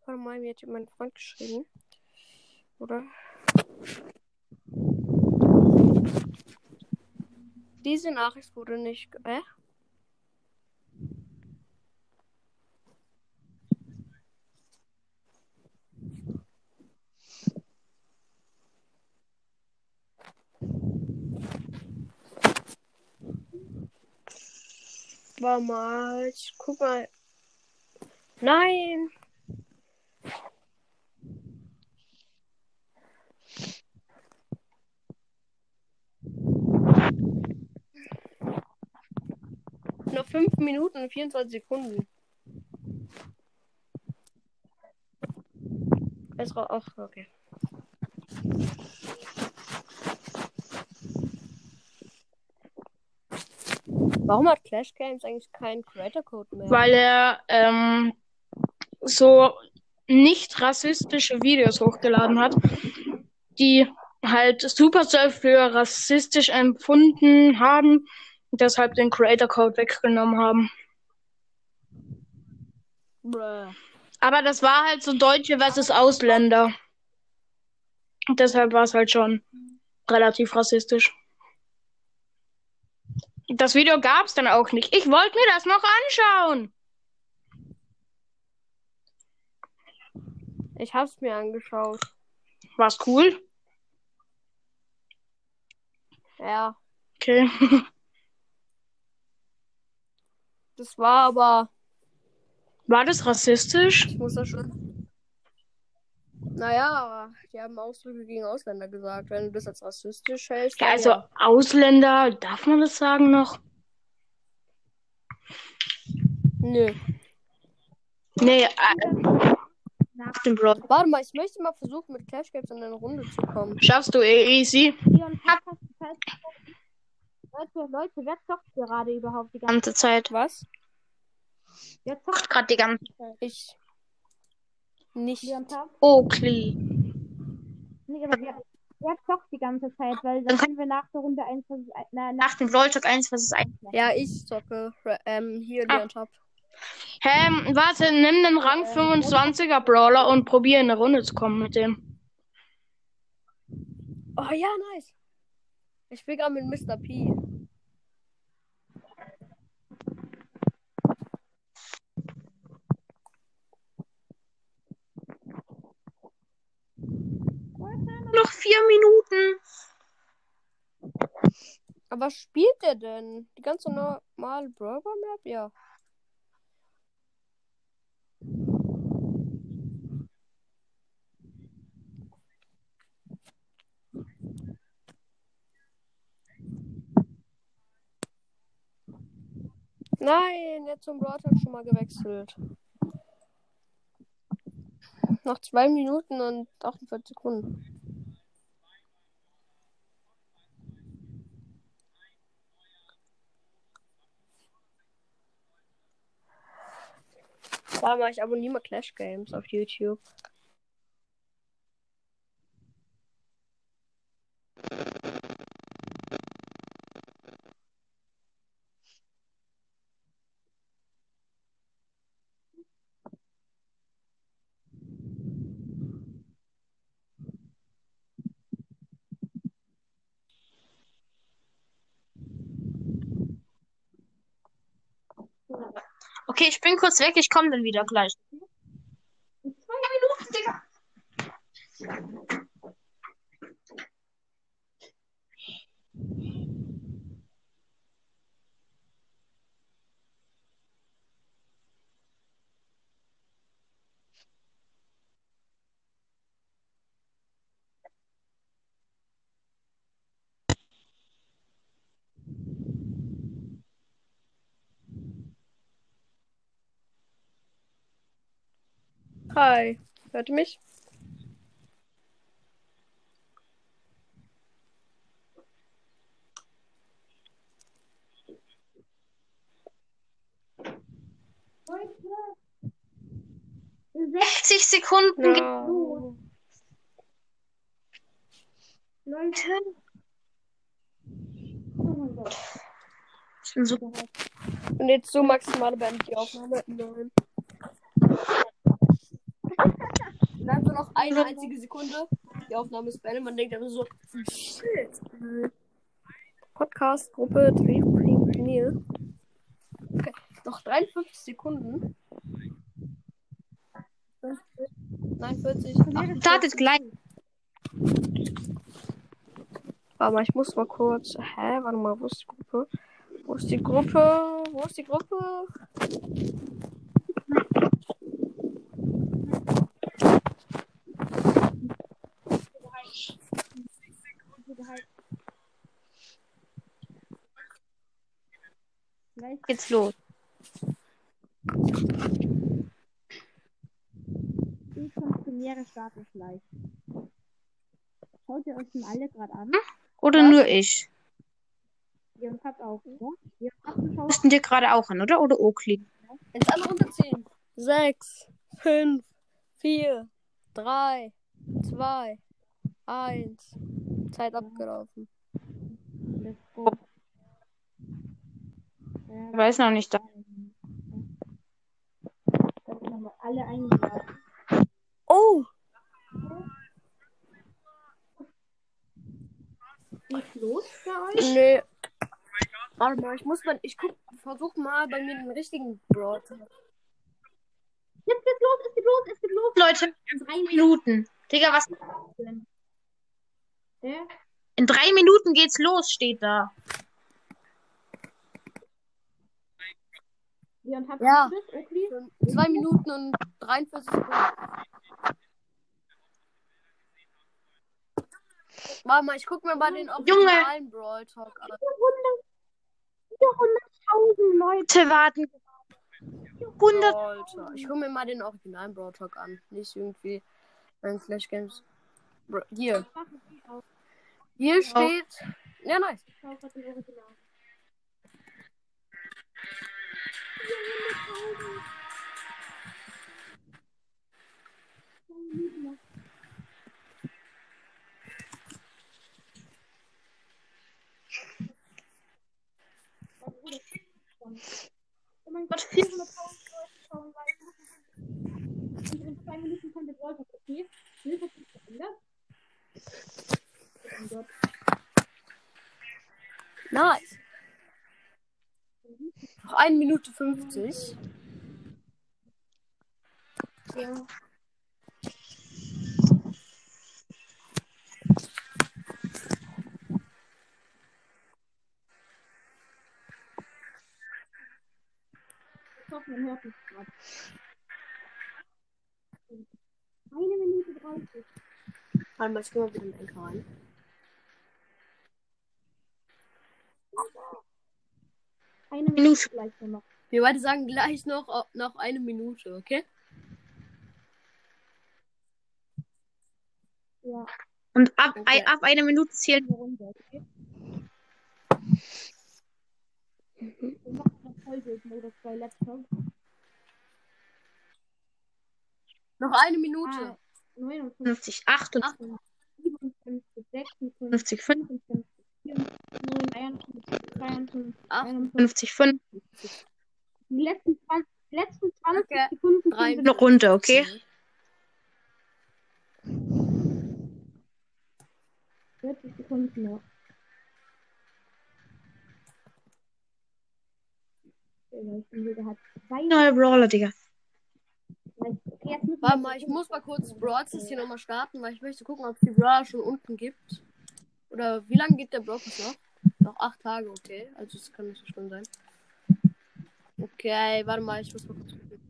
Warte mal, mir hat mein Freund geschrieben. Oder? Diese Nachricht wurde nicht. ge- Warte mal, ich guck mal. Nein! Noch 5 Minuten und 24 Sekunden. Es ra- Ach, okay. Warum hat Clash Games eigentlich keinen Creator Code mehr? Weil er ähm, so nicht rassistische Videos hochgeladen hat, die halt Supercell für rassistisch empfunden haben und deshalb den Creator Code weggenommen haben. Bruh. Aber das war halt so Deutsche versus Ausländer. Und deshalb war es halt schon relativ rassistisch. Das Video gab's dann auch nicht. Ich wollte mir das noch anschauen. Ich hab's mir angeschaut. War's cool? Ja. Okay. Das war aber. War das rassistisch? Ich muss das schon. Naja, aber die haben Ausdrücke gegen Ausländer gesagt. Wenn du das als rassistisch hältst, Ja, also ja. Ausländer, darf man das sagen noch? Nö. Nee, äh, Nach dem Brawl. Warte mal, ich möchte mal versuchen, mit Clash Games in eine Runde zu kommen. schaffst du eh easy. Zeit? Leute, Leute, wer zockt gerade überhaupt die ganze Ganze Zeit. Was? Wer zockt Gerade die ganze Ich. Nicht. Leon Tag? Oakley. Nee, aber wer, wer zockt die ganze Zeit? Weil dann können wir nach der Runde 1 versus 1. Na, nach Nach dem Brawl Talk 1 versus 1. Ja, ich zocke. Ähm, hier Ah. Leon Top. Hä, warte, nimm den Rang 25er Brawler und probier in eine Runde zu kommen mit dem. Oh ja, nice. Ich spiele gerade mit Mr. P. vier Minuten. Aber was spielt der denn? Die ganze normale Burger Map? Ja. Nein, jetzt zum Broad hat schon mal gewechselt. Noch zwei Minuten und 48 Sekunden. Warte mal, ich abonniere mal Clash Games auf YouTube. Okay, ich bin kurz weg, ich komme dann wieder gleich. Hi. Hört ihr mich? 60 Sekunden los. Leute. Oh mein Gott. Ich bin so Und jetzt so maximale beendet die Aufnahme. Nein. Dann so noch eine einzige Sekunde. Die Aufnahme ist beendet. Man denkt aber so, shit. Podcast-Gruppe. Okay, noch 53 Sekunden. 49. startet gleich. Warte mal, ich muss mal kurz. Hä? Warte mal, wo ist die Gruppe? Wo ist die Gruppe? Wo ist die Gruppe? Gleich geht's los. Die Premiere startet gleich. Schaut ihr euch denn alle gerade an? Oder nur ich? Ihr und habt auch, oder? Ihr habt geschaut. Müssten dir gerade auch an, oder? Oder Oakley? Jetzt alle runterziehen. 6, 5, 4, 3, 2, 1. Zeit abgelaufen. Let's go. Ich weiß noch nicht. Da. Alle eingeladen. Oh! Geht's los bei euch? Nee. Warte mal, ich muss mal. Ich guck, versuch mal bei mir den richtigen Broad. Jetzt geht's los, es geht los, es geht los. Leute, in drei Minuten. Digga, was? Der? In drei Minuten geht's los, steht da. Und habt Ja. das? Okay. 2 Minuten und 43 Sekunden. Warte mal, ich guck mir mal den originalen Brawl Talk an. 400.000 Leute warten. 100. Alter, ich guck mir mal den originalen Brawl Talk an. Nicht irgendwie ein Flash Games. Hier. Hier steht. Ja, nice. Oh mein Gott, 400.000 Leute schauen weiter. Und in zwei Minuten kommt der Talk, okay? Hilfe hat sich verändert. Oh mein Gott. Nice. Noch 1 Minute 50. Ja. Ich hoffe, man hört mich gerade. Eine Minute 30. Warte mal, ich geh mal wieder in den rein. Eine Minute gleich noch. Wir beide sagen gleich noch, noch eine Minute, okay? Ja, Und ab, Okay. ab einer Minute zählen. eine Runde, okay? Wir machen noch Vollbild oder zwei Laptops. Noch eine Minute. Ah, 59, 50, 58, 57, 56, 55, 55, 54, 53, 52, Ach, 51. 5. Die letzten 20, die letzten 20 Okay. Sekunden Drei sind Eine Runde, okay? 40 Sekunden noch. Neue Brawler, Digga. Warte mal, ich muss mal kurz Broadcast hier nochmal starten, weil ich möchte gucken, ob es die Brawler schon unten gibt. Oder wie lange geht der Broadcast noch? Noch acht Tage, okay. Also das kann nicht so schlimm sein. Okay, warte mal, ich muss mal kurz gucken.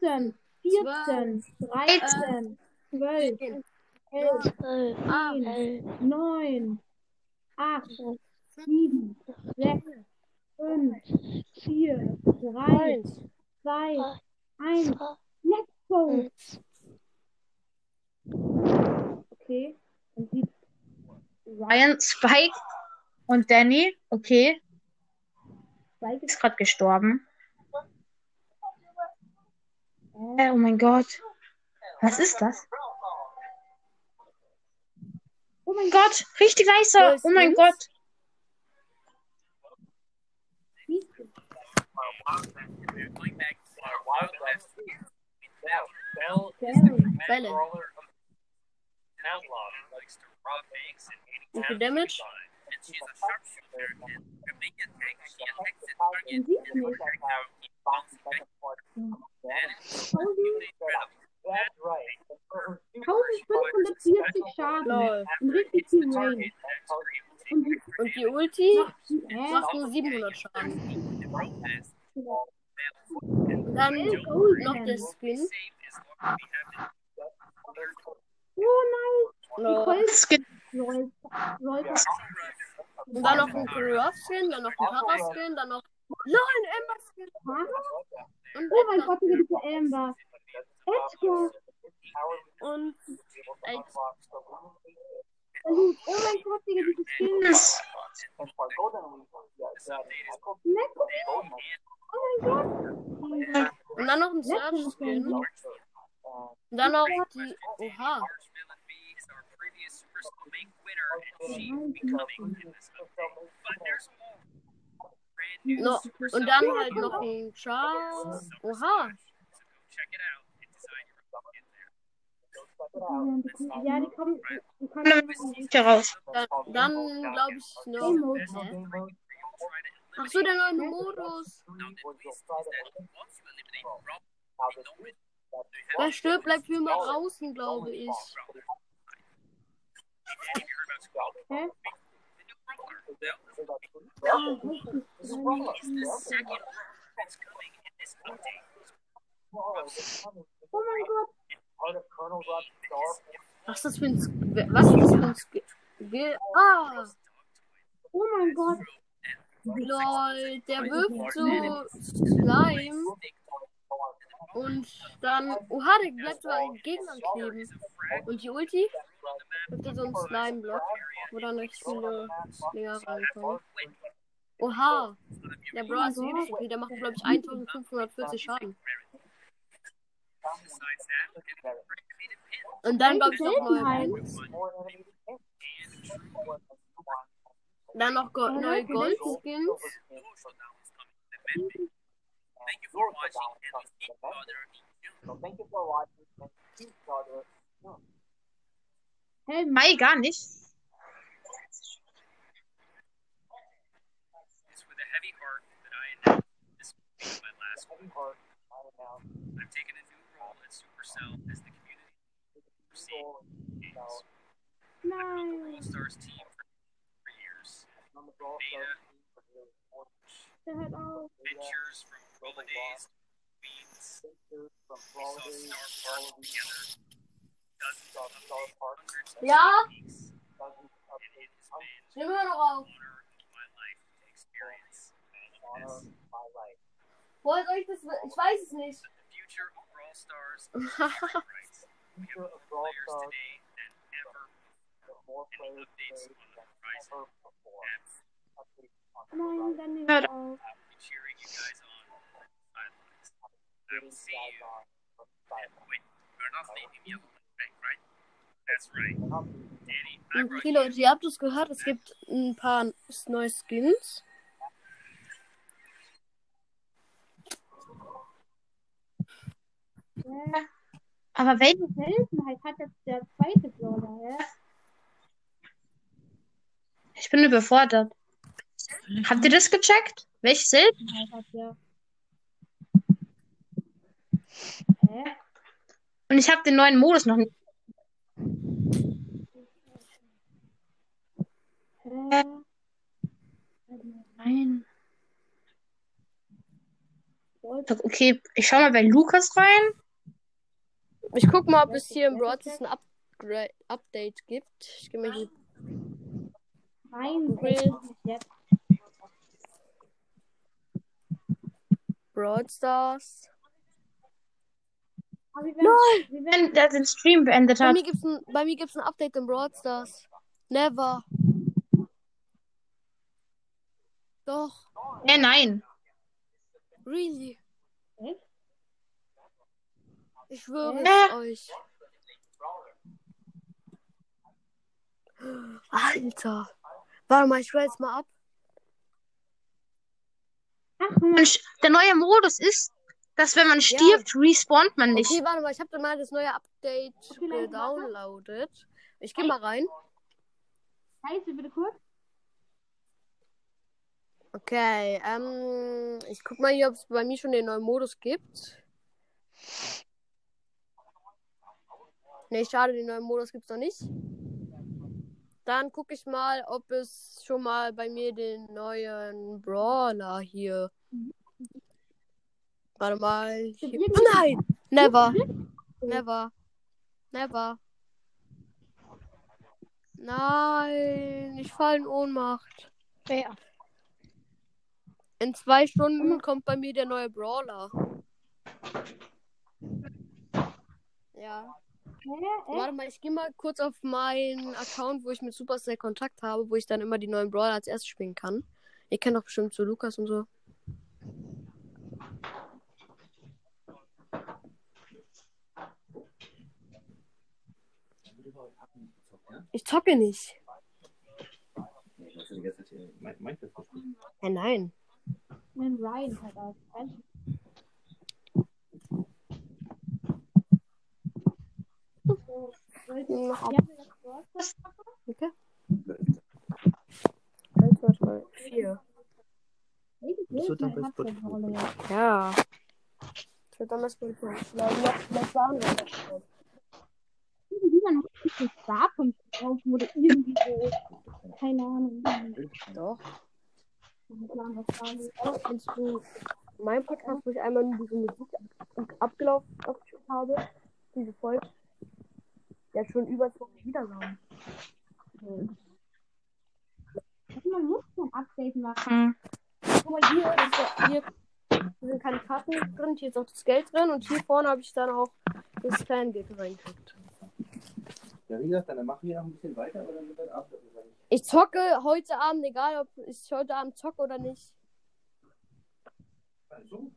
15, 14, 13, 12, 11, Ah, 10, 9, 8, 7, 6, 5, 4, 3, 2, 1. Let's go! Okay. Sieht Ryan, Spike und Danny. Okay. Spike Ist gerade gestorben. Äh, oh mein Gott. Was ist das? Oh mein Gott, richtig weißer. Oh mein Gott. Going outlaw who likes to rob banks and any Okay, town damage? And she's a sharpshooter and her main attack, she attacks the target Man and nicht. her now he bounces back and forth. That is really incredible. That's right. 1540 Schaden. lol. Und richtig viel Range. Und die, Und die Ulti macht nur 700 Schaden. The road pass. Und dann noch der Skin. Oh nein. Roll. Und dann noch ein Kurios-Skin, dann noch ein Para-Skin, dann noch. Nein, Ember-Skin. Und Oh mein. Gott, diese Amber. Edgar. Und. Ey, Oh mein Gott, Digga, diese Skins. Lecker. Oh mein Gott. und dann noch ein Search-Skin. Und dann noch die. Oha. No, Super und dann halt noch ein Char. Oha. So go check it out and design your own in there. Ja, die kommen. Die kommen. nicht raus. Dann, dann glaube ich noch. Emote. Hä? Ach so, der neue Modus. Wer stirbt, bleibt für immer draußen, glaube ich. Oh mein Gott. Was ist das für ein Sk Was ist das für ein Sk Ah! Oh mein Gott. Lol, der wirft so Slime und dann. Oha, der bleibt an den Gegnern kleben. Und die Ulti wirft er so einen Slime-Block, wo dann echt viele Dinger reinkommen. Oha! Der Brawler ist okay, der macht, glaube ich, 1540 Schaden. Und dann, glaube ich, noch neue. Dann noch go neue Goldskins. Thank you for watching, and we see each other in June. Hey, Mai gar nicht. It's with a heavy heart that I announce this will be my last one. I've taken a new role at Supercell as the community overseeing games. I've built the World Stars team for three years. Beta, Der hört auf. Ventures from Holidays to Queens. We saw Star Park together. Dozens of hundreds of Ja? weeks. And it has been Nehmen wir noch auf. honor of my life to experience all of this. Woher soll ich das? Ich weiß es nicht. But the future of Brawl Stars is very bright. We have more players today than ever before. Any updates on the horizon? Apps. Nein, dann nicht auf. I'll be cheering you guys on from the sidelines. I will see you. Wait, you're not leaving me alone, right? right? That's right. Danny, I brought Okay, Leute, ihr habt es gehört, es gibt ein paar neue Skins. Aber welche? Seltenheit hat jetzt der zweite Brawler? Ich bin überfordert. Habt ihr das gecheckt? Welche Selten? Seltenheit hat der. Und ich habe den neuen Modus noch nicht. Nein. Okay, ich schau mal bei Lukas rein. Ich guck mal, ob es hier im Broadcast ein Upgrade Update gibt. Ich gehe mal hier. Rein. Google. Wie wenn, wie wenn Wenn der den Stream beendet Bei hat. mir gibt's ein, bei mir gibt's ein Update in Brawl Stars. Never. Doch. Äh, nein. Really. Echt? Ich schwöre Ja. euch. Alter. Warte mal, ich schwör jetzt mal ab. Ach, wenn man sch- der neue Modus ist, dass wenn man stirbt, respawnt man nicht. Okay, warte mal, ich habe dann mal das neue Update Okay, gedownloadet. Ich gehe mal rein. Scheiße, bitte kurz. Okay, ähm, ich guck mal hier, ob es bei mir schon den neuen Modus gibt. Nee, schade, den neuen Modus gibt's noch nicht. Dann gucke ich mal, ob es schon mal bei mir den neuen Brawler hier. Warte mal. Oh nein! Never. Never. Never. Nein, ich falle in Ohnmacht. Wer? In zwei Stunden kommt bei mir der neue Brawler. Ja. Warte mal, ich gehe mal kurz auf meinen Account, wo ich mit Supercell Kontakt habe, wo ich dann immer die neuen Brawler als erstes spielen kann. Ihr kennt doch bestimmt so Lukas und so. Ich zocke nicht. Äh, nein. Nein, Ryan halt auch. Ryan. Okay. Eins, zwei, drei, vier. Das wird dann bei Spotify. Ja. Ich würde Vielleicht vielleicht sagen wir das schon. Irgendwie dann noch ein Starpunkt drauf wurde irgendwie so. Keine Ahnung. Doch. Das? Kennst du meinen Podcast, wo ich einmal nur diese Musik abgelaufen habe? Diese Folge? Hat schon über 20 Wiedergaben. Man muss ein Update machen. Guck mal hier, ist ja, hier, sind keine Karten drin, hier ist auch das Geld drin und hier vorne habe ich dann auch das Kleingeld reingekriegt. Ja, wie gesagt, dann machen wir noch ein bisschen weiter oder dann wird das Abend sein. Ich zocke heute Abend, egal ob ich heute Abend zocke oder nicht. Also,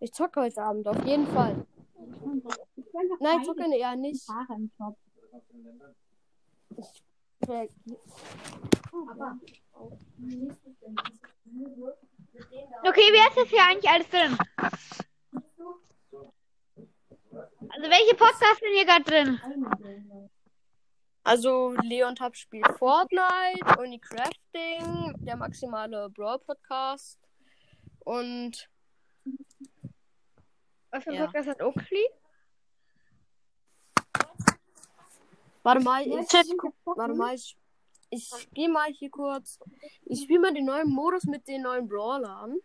Ich zocke heute Abend, auf jeden Fall. Nein, zocke ja nicht. Okay, wer ist jetzt hier eigentlich alles drin? Also welche Podcasts sind hier gerade drin? Also Leon Tab spielt Fortnite, Uni Crafting, der maximale Brawl Podcast und Was für ein Ja. Podcast hat Oakley? warte mal, ich guck, warte mal, ich, ich gehe mal hier kurz. Ich spiele mal den neuen Modus mit den neuen Brawlern.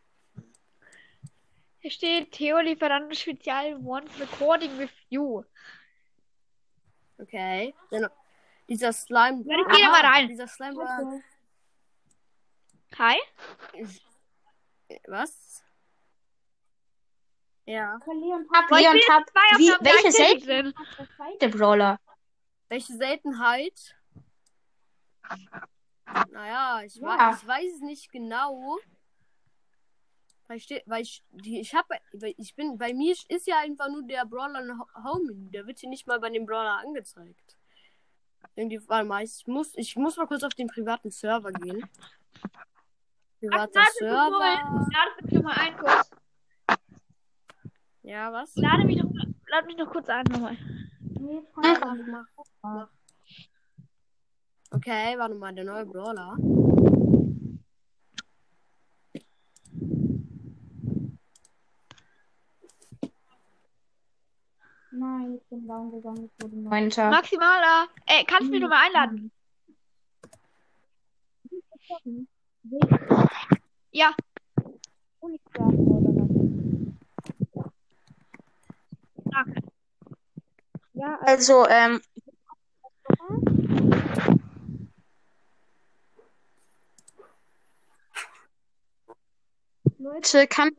Hier steht Theo Lieferando Spezial Once Recording with You. Okay. Der, dieser Slime. Ja, ich geh da mal rein. Dieser Slime war. Hi. Was? Ja. Zwei Wie, Aufnahmen welche gleichzeitig selten drin. der Brawler? Welche Seltenheit? Naja, ich, Ja. wei- ich weiß es nicht genau. Weil ich, weil ich, die, ich, hab, weil ich bin, bei mir ist ja einfach nur der Brawler ein Ho- Home. Der wird hier nicht mal bei dem Brawler angezeigt. Irgendwie, warte mal, ich muss, ich muss mal kurz auf den privaten Server gehen. Privater Warte, Server. Lade mich doch mal ein kurz. Ja, was? Lade mich doch, lade mich noch kurz ein nochmal. Mach, mach, mach. Okay, warte mal, der neue Brawler. Nein, ich bin down gegangen. Ich wurde Neunter. Maximaler. Ey, kannst du mich nochmal einladen? Ja. Honigstrafen oder was? Danke. Ja, also, Also, ähm, Leute, kann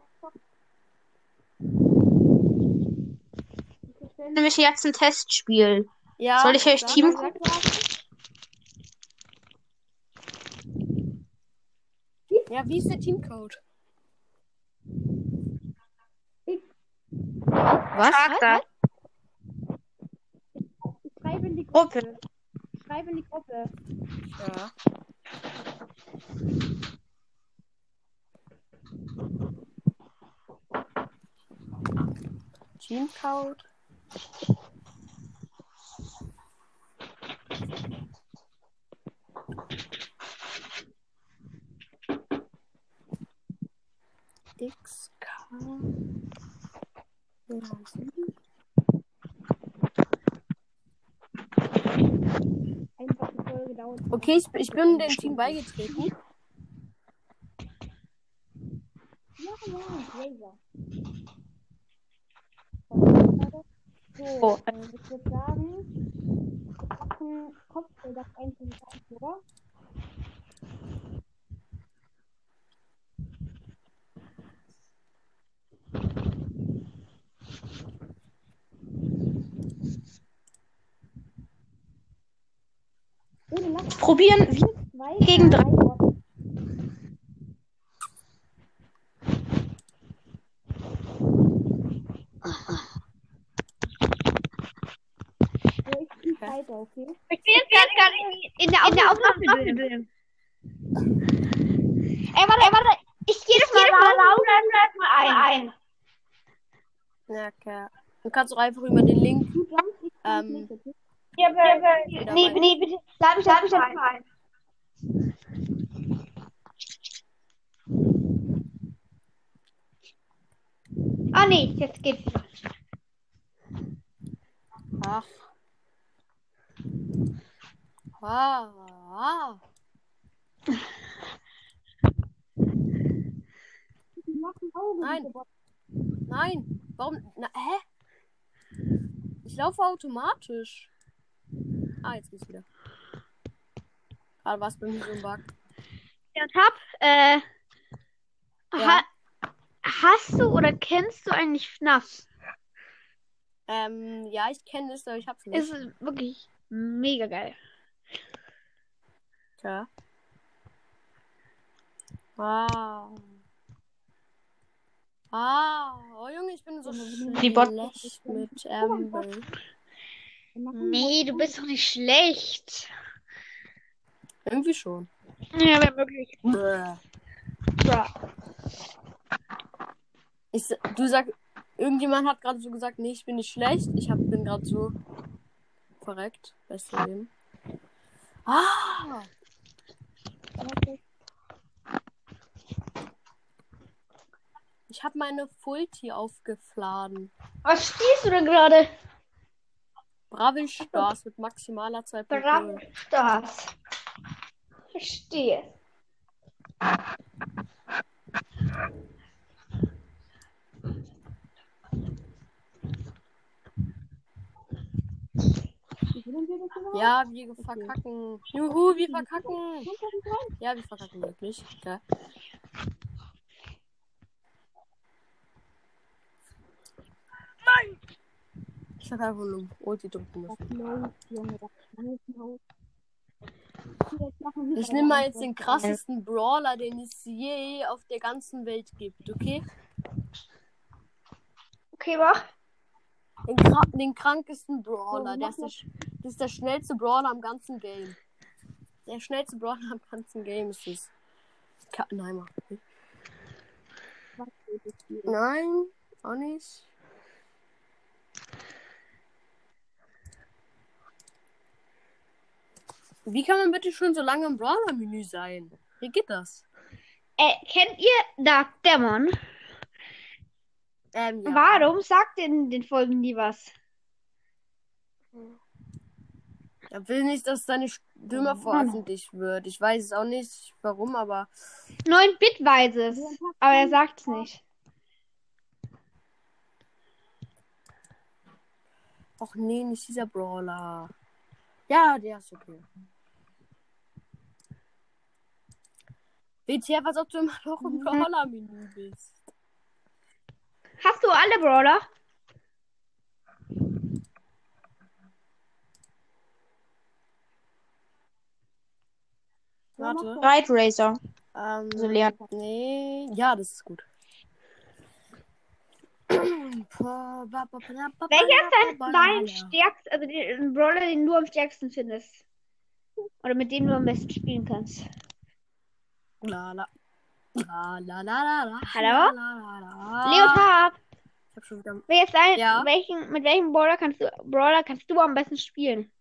ich stelle nämlich jetzt ein Testspiel. Ja. Soll ich euch Team mal, Ja, wie ist der Teamcode? Was? Frag da. schreibe in die Gruppe? Schreibe in die Gruppe. Ja. Teamcode. XK. Dauert. Okay, ich, ich bin dem Team beigetreten. Ja, ja, so, oh. also ich würde sagen, machen Kopfbilder einzeln rein, oder? Probieren wir 2 gegen 3. weiter, okay? Ich bin jetzt gar nicht in der, in der Aufnahme. Ey, warte, ey, warte. Ich gehe das mal laut und mal ein. Ja, okay. Du kannst auch einfach über den Link. Ähm? Ja, aber, nee, nee, bitte. Lade mich, lade jetzt mal ein. Ah, nee, jetzt geht's. Ach. Ah, ah. Machen Augen. Nein. Nein. Warum? Na, hä? Ich laufe automatisch. Ah, jetzt geht's wieder. Gerade war es bei mir so ein Bug. Ja, und hab, äh, Ja. ha, hast du oder kennst du eigentlich FNAF? Ähm, ja, ich kenne es, aber ich hab's nicht. Es ist wirklich mega geil. Ja. Ah. Ah. Oh Junge, ich bin so Die Bot- schlecht mit Amber. Nee, du bist doch nicht schlecht. Irgendwie schon. Ja, wäre möglich. Bruh. Ich, sa- du sag, irgendjemand hat gerade so gesagt, nee, ich bin nicht schlecht. Ich hab, bin gerade so verreckt. Beste Leben. Ah! Ich habe meine Fulti aufgeladen. Was spielst du denn gerade? Bravel Stars mit maximaler 2.0. Bravel Stars. Verstehe. Ja, wir verkacken. Juhu, wir verkacken. Ja, wir verkacken wirklich. Okay. Nein! Ich hätte einfach nur Ulti drücken müssen. Ich nehme mal jetzt den krassesten Brawler, den es je auf der ganzen Welt gibt, okay? Okay, mach. Den, kra den krankesten Brawler. Der ist der, sch- das ist der schnellste Brawler am ganzen Game. Der schnellste Brawler am ganzen Game ist es. Ka Nein, auch nicht. Wie kann man bitte schon so lange im Brawler-Menü sein? Wie geht das? Äh, kennt ihr Dark Demon? Ähm, ja. Warum sagt denn den Folgen nie was? Er will nicht, dass seine Stimme veröffentlicht wird. Ich weiß es auch nicht, warum, aber 9-Bit weiß es, aber er sagt es nicht. Och nee, nicht dieser Brawler. Ja, der ist okay. WTF, als ob du immer noch im Brawler-Menü bist. Hast du alle Brawler? Warte. Ride Racer. Ähm, Also Leon. nee, ja, das ist gut. Welcher ist dein, stärkster, also den Brawler, den du am stärksten findest? Oder mit dem du am besten spielen kannst? La, la. La, la, la, la, la, Hallo? Leotard, Ich hab schon wieder. wer ist dein, Ja. welchen, mit welchem Brawler kannst du, Brawler kannst du am besten spielen?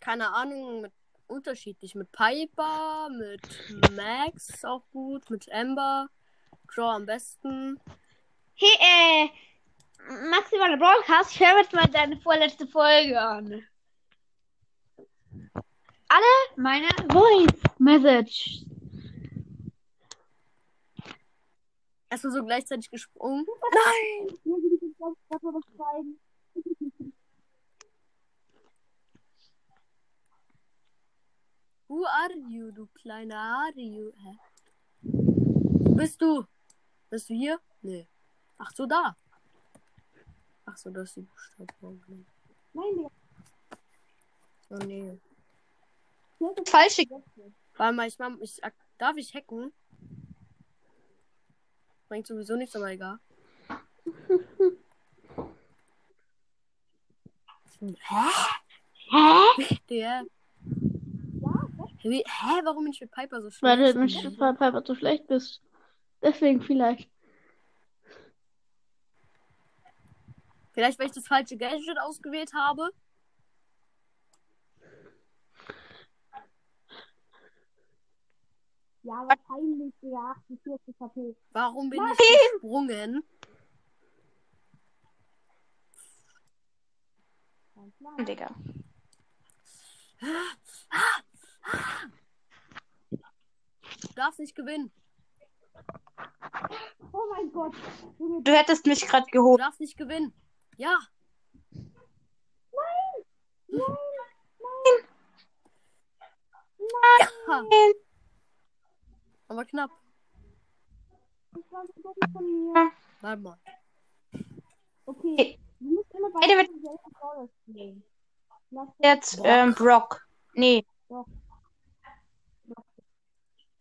Keine Ahnung, mit unterschiedlich. Mit Piper, mit Max auch gut, mit Amber. Crow am besten. Hey, äh, maximaler Broadcast, ich höre jetzt mal deine vorletzte Folge an. Alle meine Voice Message. Erstmal so gleichzeitig gesprungen. Nein! Who are you, du kleiner are you? Hä? Bist du? Bist du hier? Nee. Ach so, da. Ach so, da ist die Buchstaben. Nein, Oh nee. Falsche. Warte mal, ich, mach, ich darf ich hacken? Bringt sowieso nichts, aber egal. Hä? Hä? Der. Wie, hä, warum bin ich mit Piper so schlecht? Weil du mit Piper zu schlecht bist. Deswegen vielleicht. Vielleicht, weil ich das falsche Gadget ausgewählt habe? Ja, wahrscheinlich, Digga, 48 HP. Warum bin ich gesprungen? Digga. Du darfst nicht gewinnen. Oh mein Gott. Du hättest mich gerade Du geholt. darfst nicht gewinnen. Ja. Nein! Nein! Aber knapp. Das war so dumm von mir. Warte mal. Okay. Du musst immer. Lass das Jetzt ähm, Brock. Nee.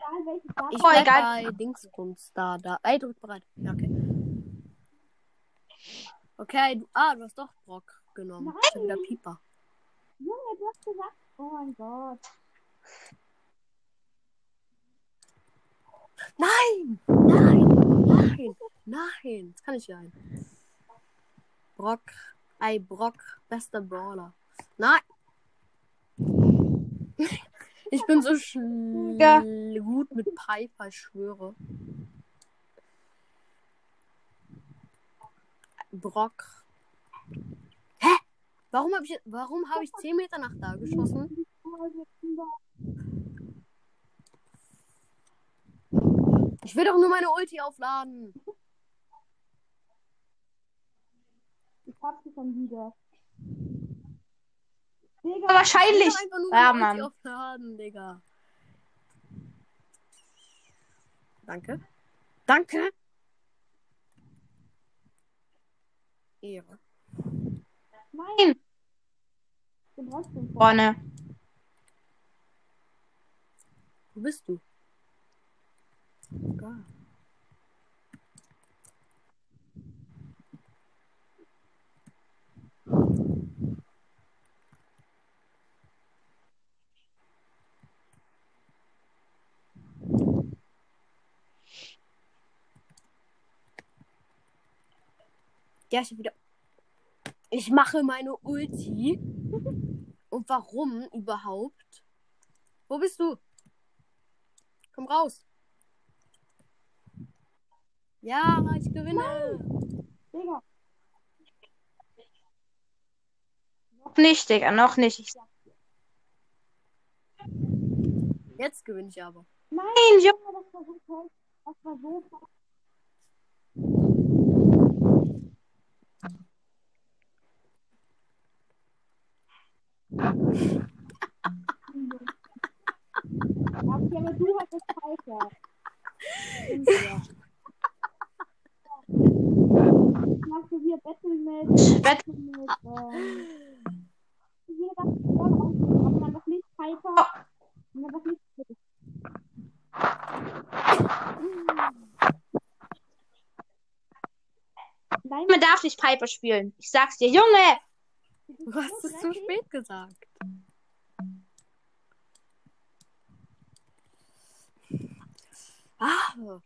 Egal, welches Datum. Ich Oh, bleib egal. bei Dingsbums da. da. Ey, du bist bereit. Ja, okay. Okay, du, ah, du hast doch Brock genommen. Nein. Schon wieder Pieper. Junge, du hast gesagt. Oh mein Gott. Nein! Nein! Nein! Nein! Das kann ich ja ein. Brock. Ey, Brock. Bester Brawler. Nein! Ich bin so schl Ja. gut mit Piper, ich schwöre. Brock. Hä? Warum habe ich, warum habe ich 10 Meter nach da geschossen? Ich will doch nur meine Ulti aufladen. Ich hab sie schon wieder. Digga, wahrscheinlich. Ich einfach nur Ja, Mann. Aufladen, Digga. Danke. Danke. Ehre. Nein. bin trotzdem vor. Vorne. Wo bist du? Da. Ja, ich hab wieder. Ich mache meine Ulti. Und warum überhaupt? Wo bist du? Komm raus. Ja, ich gewinne. Digga, Nicht, Digga, noch nicht. Ich Jetzt gewinne ich aber. Nein, Junge, das war so toll. Das war so toll. Okay, aber du hast es falsch. Machst du hier Battle mit, Battle mit, ähm, darf voll aussuchen, aber darf nicht Piper, man darf nicht Nein, Man darf nicht Piper spielen. Ich sag's dir, Junge! Du hast es zu spät gesagt. Ah,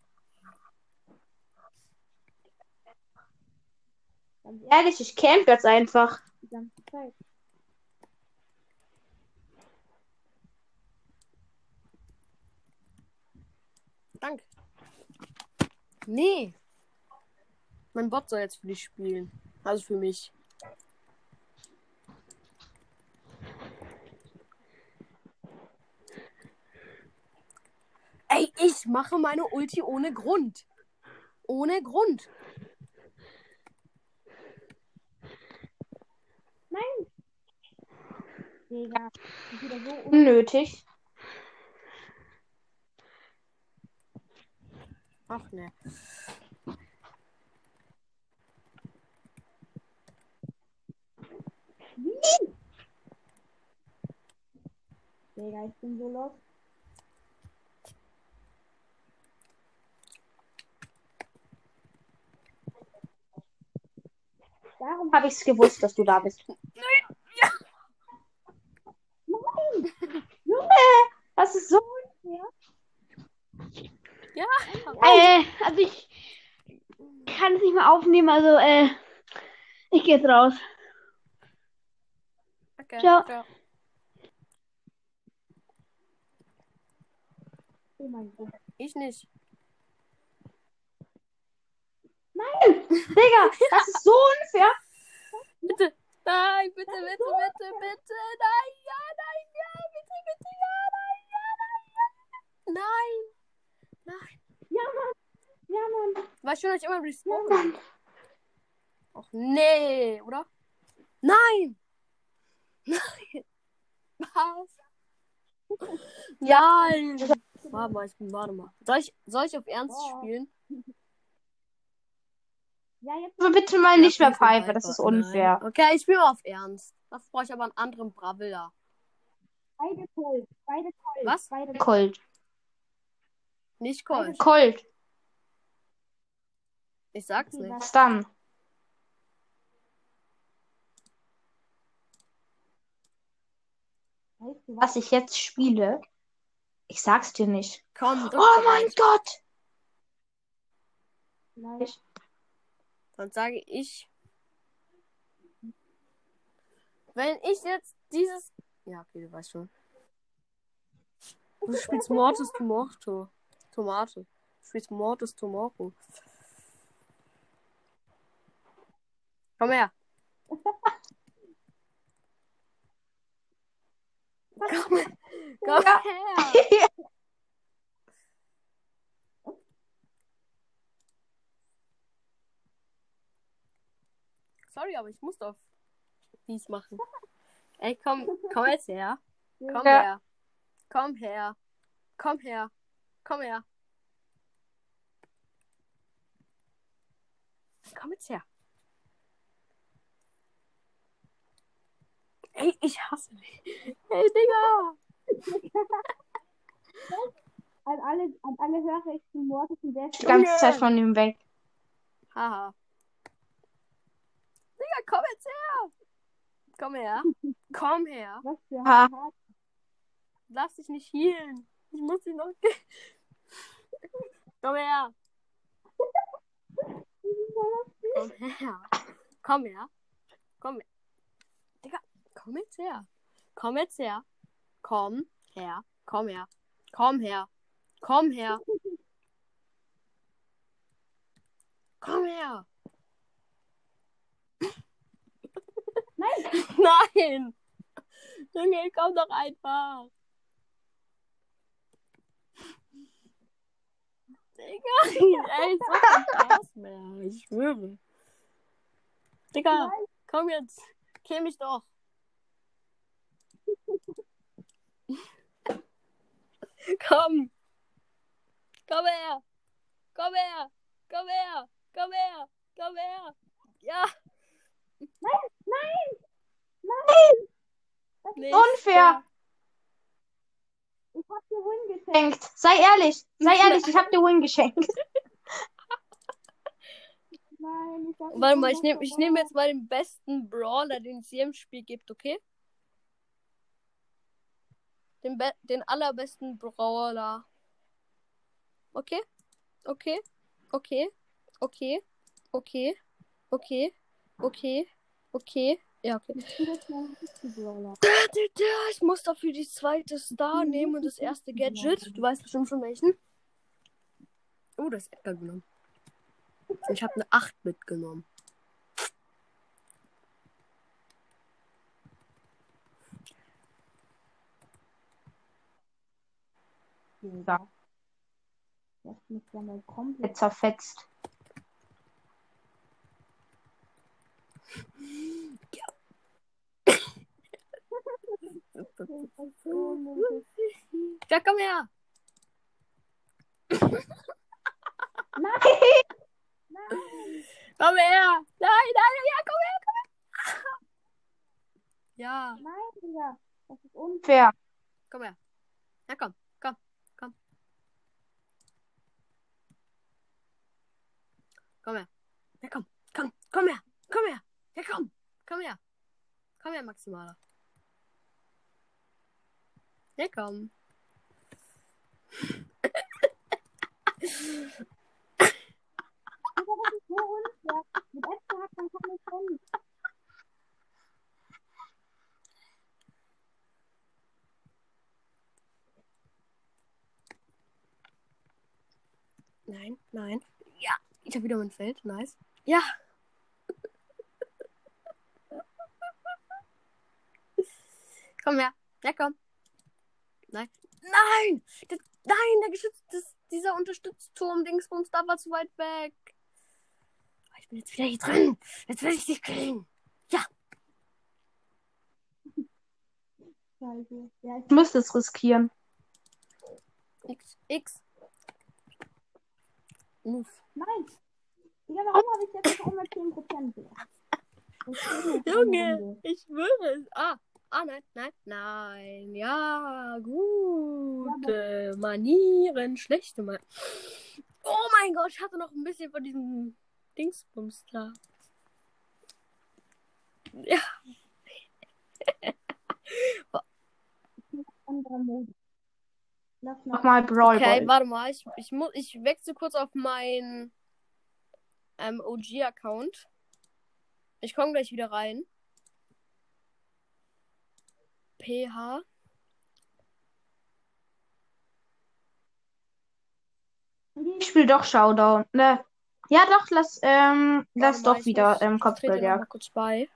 Ganz ehrlich, ich camp jetzt einfach. die ganze Zeit. danke. Nee. Mein Bot soll jetzt für dich spielen. Also für mich. Ey, ich mache meine Ulti ohne Grund. Ohne Grund. Ist wieder so un Unnötig. Ach ne. Digga, ich bin so lost. Darum Hab ich's gewusst, dass du da bist. Junge, das ist so unfair. Ja. Äh, also ich kann es nicht mehr aufnehmen, also äh, ich gehe jetzt raus. Okay. Ciao. ciao. Oh mein Gott. Ich nicht. Digga, das ist so unfair. Bitte. Nein, bitte, bitte, bitte, bitte. Nein, ja, nein, ja, bitte, bitte, ja, nein, ja, nein, ja. Nein. Nein. Ja, Mann. Ja, Mann. War schon euch immer respawnen? Ach nee, oder? Nein! Nein! Was? Nein! Warte mal, ich bin, warte mal. Soll ich, soll ich auf Ernst Oh. spielen? Ja, jetzt. Aber bitte mal nicht mehr Ja, Piper, das ist unfair. Nein. Okay, ich spiele mal auf Ernst. Dafür brauche ich aber einen anderen Bravilla. Beide Colt. Beide Colt. Was? Beide. Colt. Nicht Colt. Colt. Ich sag's nicht. Was dann? Weißt du was? Ich jetzt spiele? Ich sag's dir nicht. Komm, drück Oh mein. Gott! Vielleicht. Dann sage ich. Wenn ich jetzt dieses. Ja, okay, du weißt schon. Du spielst Mortis Tomato. Tomate. Du spielst Mortis Tomato. Komm her. Komm, komm her. Sorry, aber ich muss doch dies machen. Ey, komm, komm jetzt her. Komm Ja. her. Komm her. Komm her. Komm her. Komm jetzt her. Ey, ich hasse dich. Ey, Digga. An alle, an alle Hörer, ich bin Mortis und der ist Die ganze Zeit von ihm weg. Haha. Digga, komm jetzt her. Komm her. Komm her. was für Ha. Lass dich nicht healen. Ich muss dich noch. Komm her. Komm her. Komm her. Komm her. Komm jetzt her. Komm jetzt her. Komm her. Komm her. Komm her. Komm her. Komm her. Nein. Nein. Nein! Junge, komm doch einfach! Digga, ey, so Spaß mehr. Ich schwöre. Digga, komm jetzt. Kill mich doch. komm. Komm her. Komm her. Komm her. Komm her. Komm her. Ja. Nein, nein, nein. Das ist Unfair. fair. Ich hab dir Win geschenkt. Sei ehrlich. Sei ehrlich, ich hab dir Win geschenkt. Nein, ich hab Warte mal, ich nehme ich nehm jetzt mal den besten Brawler, den es je im Spiel gibt, okay? Den, be den allerbesten Brawler. Okay? Okay? Okay? Okay? Okay? Okay? Okay? Okay? Ja, okay. Ich muss dafür die zweite Star nehmen und das erste Gadget. Du weißt bestimmt schon welchen. Oh, das ist Edgar genommen. Ich habe eine 8 mitgenommen. Ja, Das mich ja mal komplett. zerfetzt. Ja, komm her. Nein, Komm her. Nein, nein, ja, komm her, komm her. Ja, nein, Digga. Das ist unfair. Fair. komm her. Ja, komm, komm. Komm her. Ja, komm, komm, komm her. Komm her. Ja, komm, komm her. Komm her, Maximaler. Ja, komm. Nein, nein. Ja, ich habe wieder mein Feld. Nice. Ja. komm her. Ja, komm. Nein. Nein! Das, nein, der geschützt, das, dieser Unterstützturm, Dingsbums, da war zu weit weg. Ah, Ich bin jetzt wieder hier drin. Jetzt will ich dich killen. Scheiße. Ja, ich Ich müsste es riskieren. X, X. Move. Nein. Digga, warum habe ich jetzt noch immer 10%? Digga? Ich bin jetzt in der Junge, ich schwöre es. Ah, ah, nein, nein, nein. Ja, gute Manieren, schlechte Manieren. Oh mein Gott, ich hatte noch ein bisschen von diesem Dingsbums da. Ja, Anderer Modus. Lass Mach mal. mal Brawl okay, Ball. warte mal. Ich, ich, muss, ich wechsle kurz auf meinen ähm, OG-Account. Ich komme gleich wieder rein. PH. Ich spiele doch Showdown. Ne. Ja, doch, lass, ähm, lass doch wieder ähm, Kopfgeldjagd. kurz bei.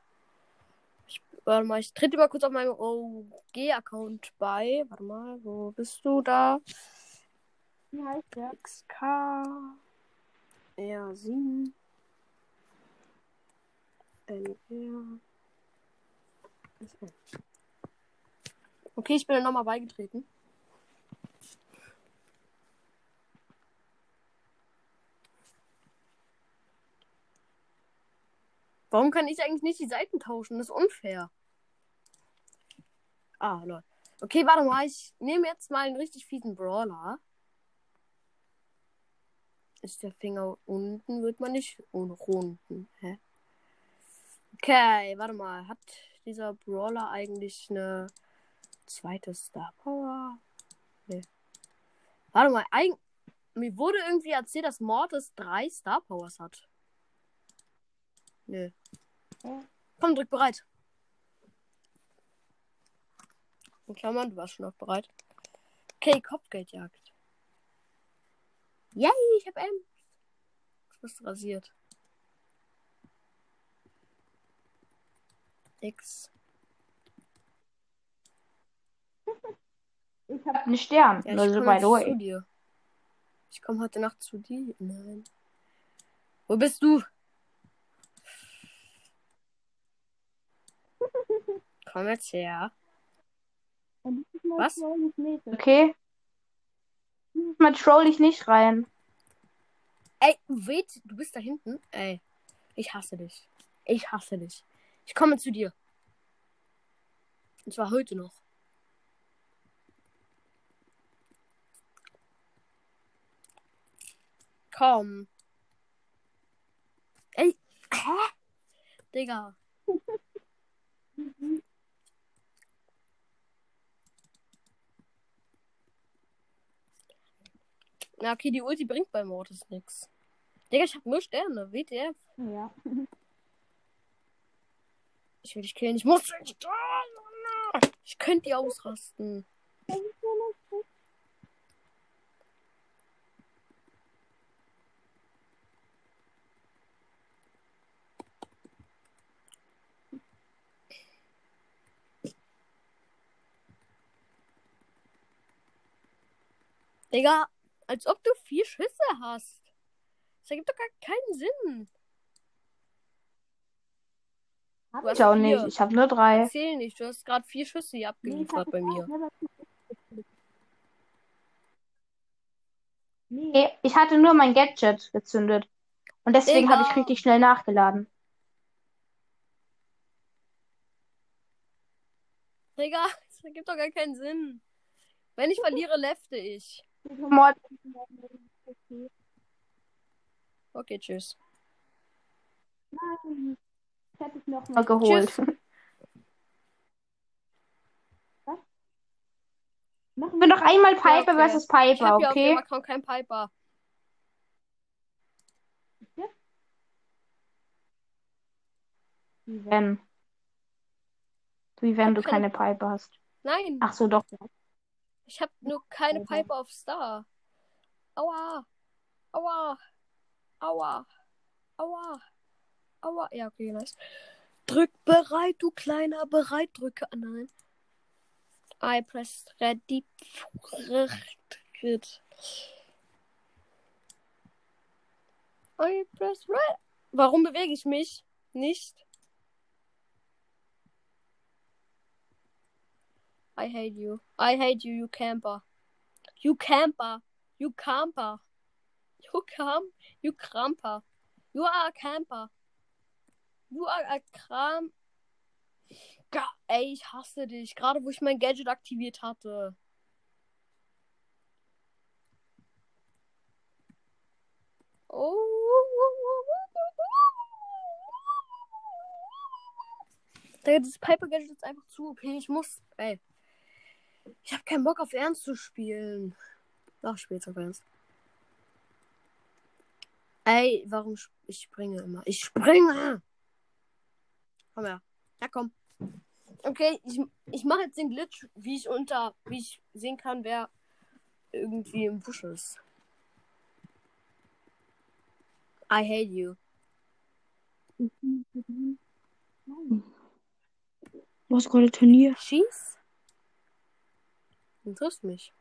Warte mal, ich trete mal kurz auf meinem OG-Account bei. Warte mal, wo bist du da? Wie heißt der? XK. R7. NR. Okay, ich bin nochmal beigetreten. Warum kann ich eigentlich nicht die Seiten tauschen? Das ist unfair. Ah, lol. Okay, warte mal. Ich nehme jetzt mal einen richtig fiesen Brawler. Ist der Finger unten, wird man nicht ohne unten. Hä? Okay, warte mal. Hat dieser Brawler eigentlich eine zweite Star Power? Nee. Warte mal, eig mir wurde irgendwie erzählt, dass Mortis drei Star Powers hat. Nö. Komm, drück bereit. In Klammern, du warst schon noch bereit. Okay, Kopfgeldjagd. Yay, ich hab M. Du bist rasiert. X. Ich hab einen Stern. Ja, also by the way. Ich komme heute Nacht zu dir. Nein. Wo bist du? Komm jetzt her. Was? Okay? Mal troll ich nicht rein. Ey, wait, du bist da hinten? Ey, ich hasse dich. Ich hasse dich. Ich komme zu dir. Und zwar heute noch. Komm. Ey, hä? Digga. Na, okay, die Ulti bringt bei Mortis nix. Digga, ich hab nur Sterne. WTF. Ja. Ich will dich killen. Ich muss dich Ich könnte die ausrasten. Digga, als ob du vier Schüsse hast. Das ergibt doch gar keinen Sinn. Hab ich auch vier. nicht. Ich habe nur drei. Erzähl nicht, du hast gerade vier Schüsse hier abgeliefert bei mir. Nee, ich hatte nur mein Gadget gezündet. Und deswegen habe ich richtig schnell nachgeladen. Digga, das ergibt doch gar keinen Sinn. Wenn ich verliere, lefte ich. Okay, tschüss. hätte ich noch mal geholt. Tschüss. Machen wir noch einmal Piper okay. versus Ich Piper, habe hier auf dem okay? Account kein Piper. Wie wenn. Wie wenn du keine Piper hast. Nein, Ach so, doch. Ich habe nur keine Piper auf Star. Aua. Aua. Aua. Aua. Aua. Ja, okay, nice. Drück bereit, du kleiner bereit. Drücke. ah, Nein. I pressed ready. I press red. Warum bewege ich mich nicht? I hate you. I hate you, you camper. You camper. You camper. You cam. You kramper. You are a camper. You are a kram. Ga- Ey, ich hasse dich. Gerade wo ich mein Gadget aktiviert hatte. Digga, dieses Piper Gadget ist einfach zu OP. Ich muss. Ey. Ich habe keinen Bock auf Ernst zu spielen. Ach, später Ernst. Ey, warum sp ich springe immer? Ich springe! Komm her. Ja, komm. Okay, ich, ich mache jetzt den Glitch, wie ich unter, wie ich sehen kann, wer irgendwie im Busch ist. I hate you. Was gerade Turnier? Schieß? Du triffst mich.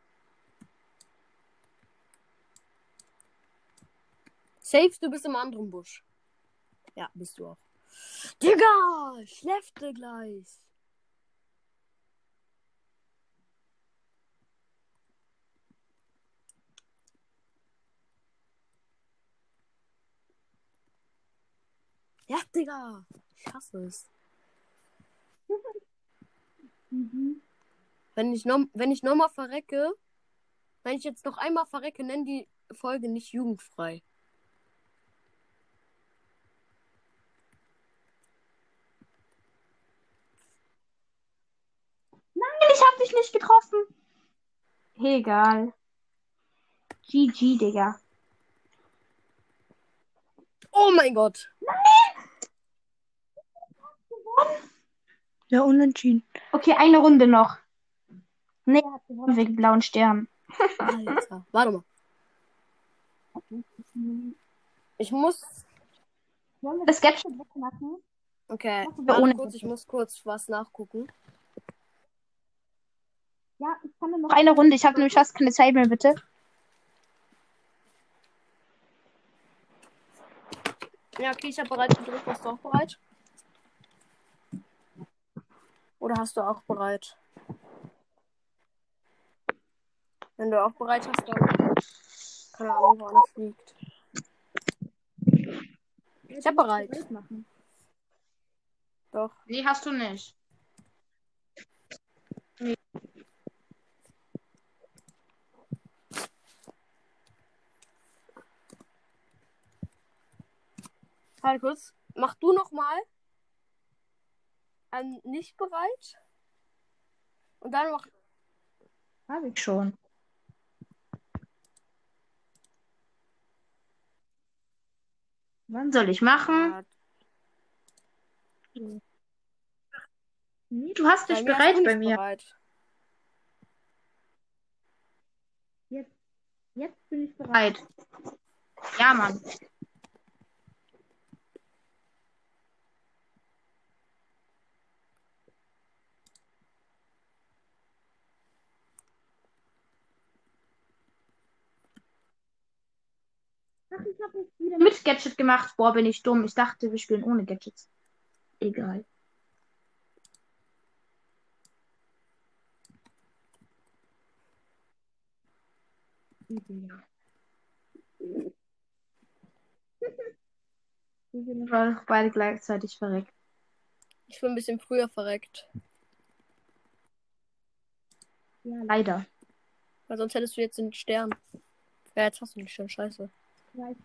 Safe, du bist im anderen Busch. Ja, bist du auch. Digga, schläfte gleich. Ja, Digga. Ich hasse es. Wenn ich noch, wenn ich nochmal verrecke, wenn ich jetzt noch einmal verrecke, nenn die Folge nicht jugendfrei. Ich hab dich nicht getroffen. Egal. GG, Digga. Oh mein Gott. Ja, unentschieden. Okay, eine Runde noch. Nee, er hat gewonnen wegen blauen Stern. Alter. Warte mal. Ich muss. Wollen wir das Gadget wegmachen? Okay. Warte kurz, ich muss kurz was nachgucken. Ja, ich kann nur noch eine Runde. Ich habe nämlich fast keine Zeit mehr, bitte. Ja, okay, ich habe bereit gedrückt. Warst du auch bereit? Oder hast du auch bereit? Wenn du auch bereit hast, dann. Keine Ahnung, wo alles liegt. Ich hab bereit. Machen. Doch. Nee, hast du nicht. Halt kurz. Mach du noch mal. Ähm, nicht bereit. Und dann mach. Habe ich schon. Wann soll ich machen? Nee, du hast dich bereit bei mir. bereit. Jetzt, jetzt bin ich bereit. Ja, Mann. Ich habe jetzt wieder mit Gadget gemacht. Boah, bin ich dumm. Ich dachte, wir spielen ohne Gadgets. Egal. Wir sind aber beide gleichzeitig verreckt. Ich bin ein bisschen früher verreckt. Ja, leider. Weil sonst hättest du jetzt den Stern. Ja, jetzt hast du den Stern. Scheiße. Ja, ich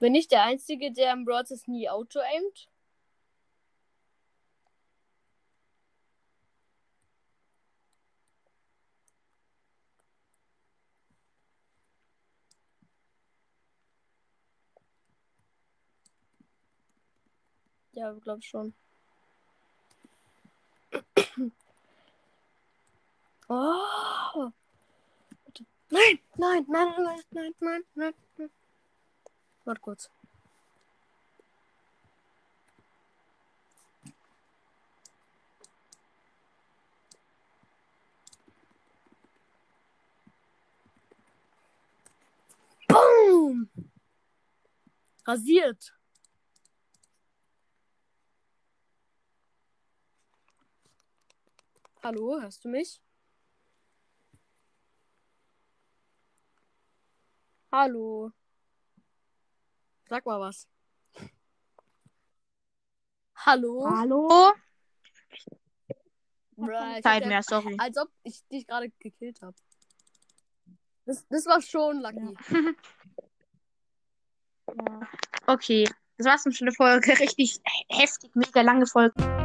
Bin ich der Einzige, der im Stars nie auto-aimt? Ja, glaub schon. Oh. Nein, nein, nein, nein, nein, nein, nein, nein. Warte kurz. Boom! Rasiert. Hallo, hörst du mich? Hallo. Sag mal was. Hallo? Hallo? Bruh, Zeit ja- mehr, sorry. Als ob ich dich gerade gekillt habe. Das, das war schon lucky. Okay. Das war's schon eine Folge. Richtig heftig, mega lange Folge.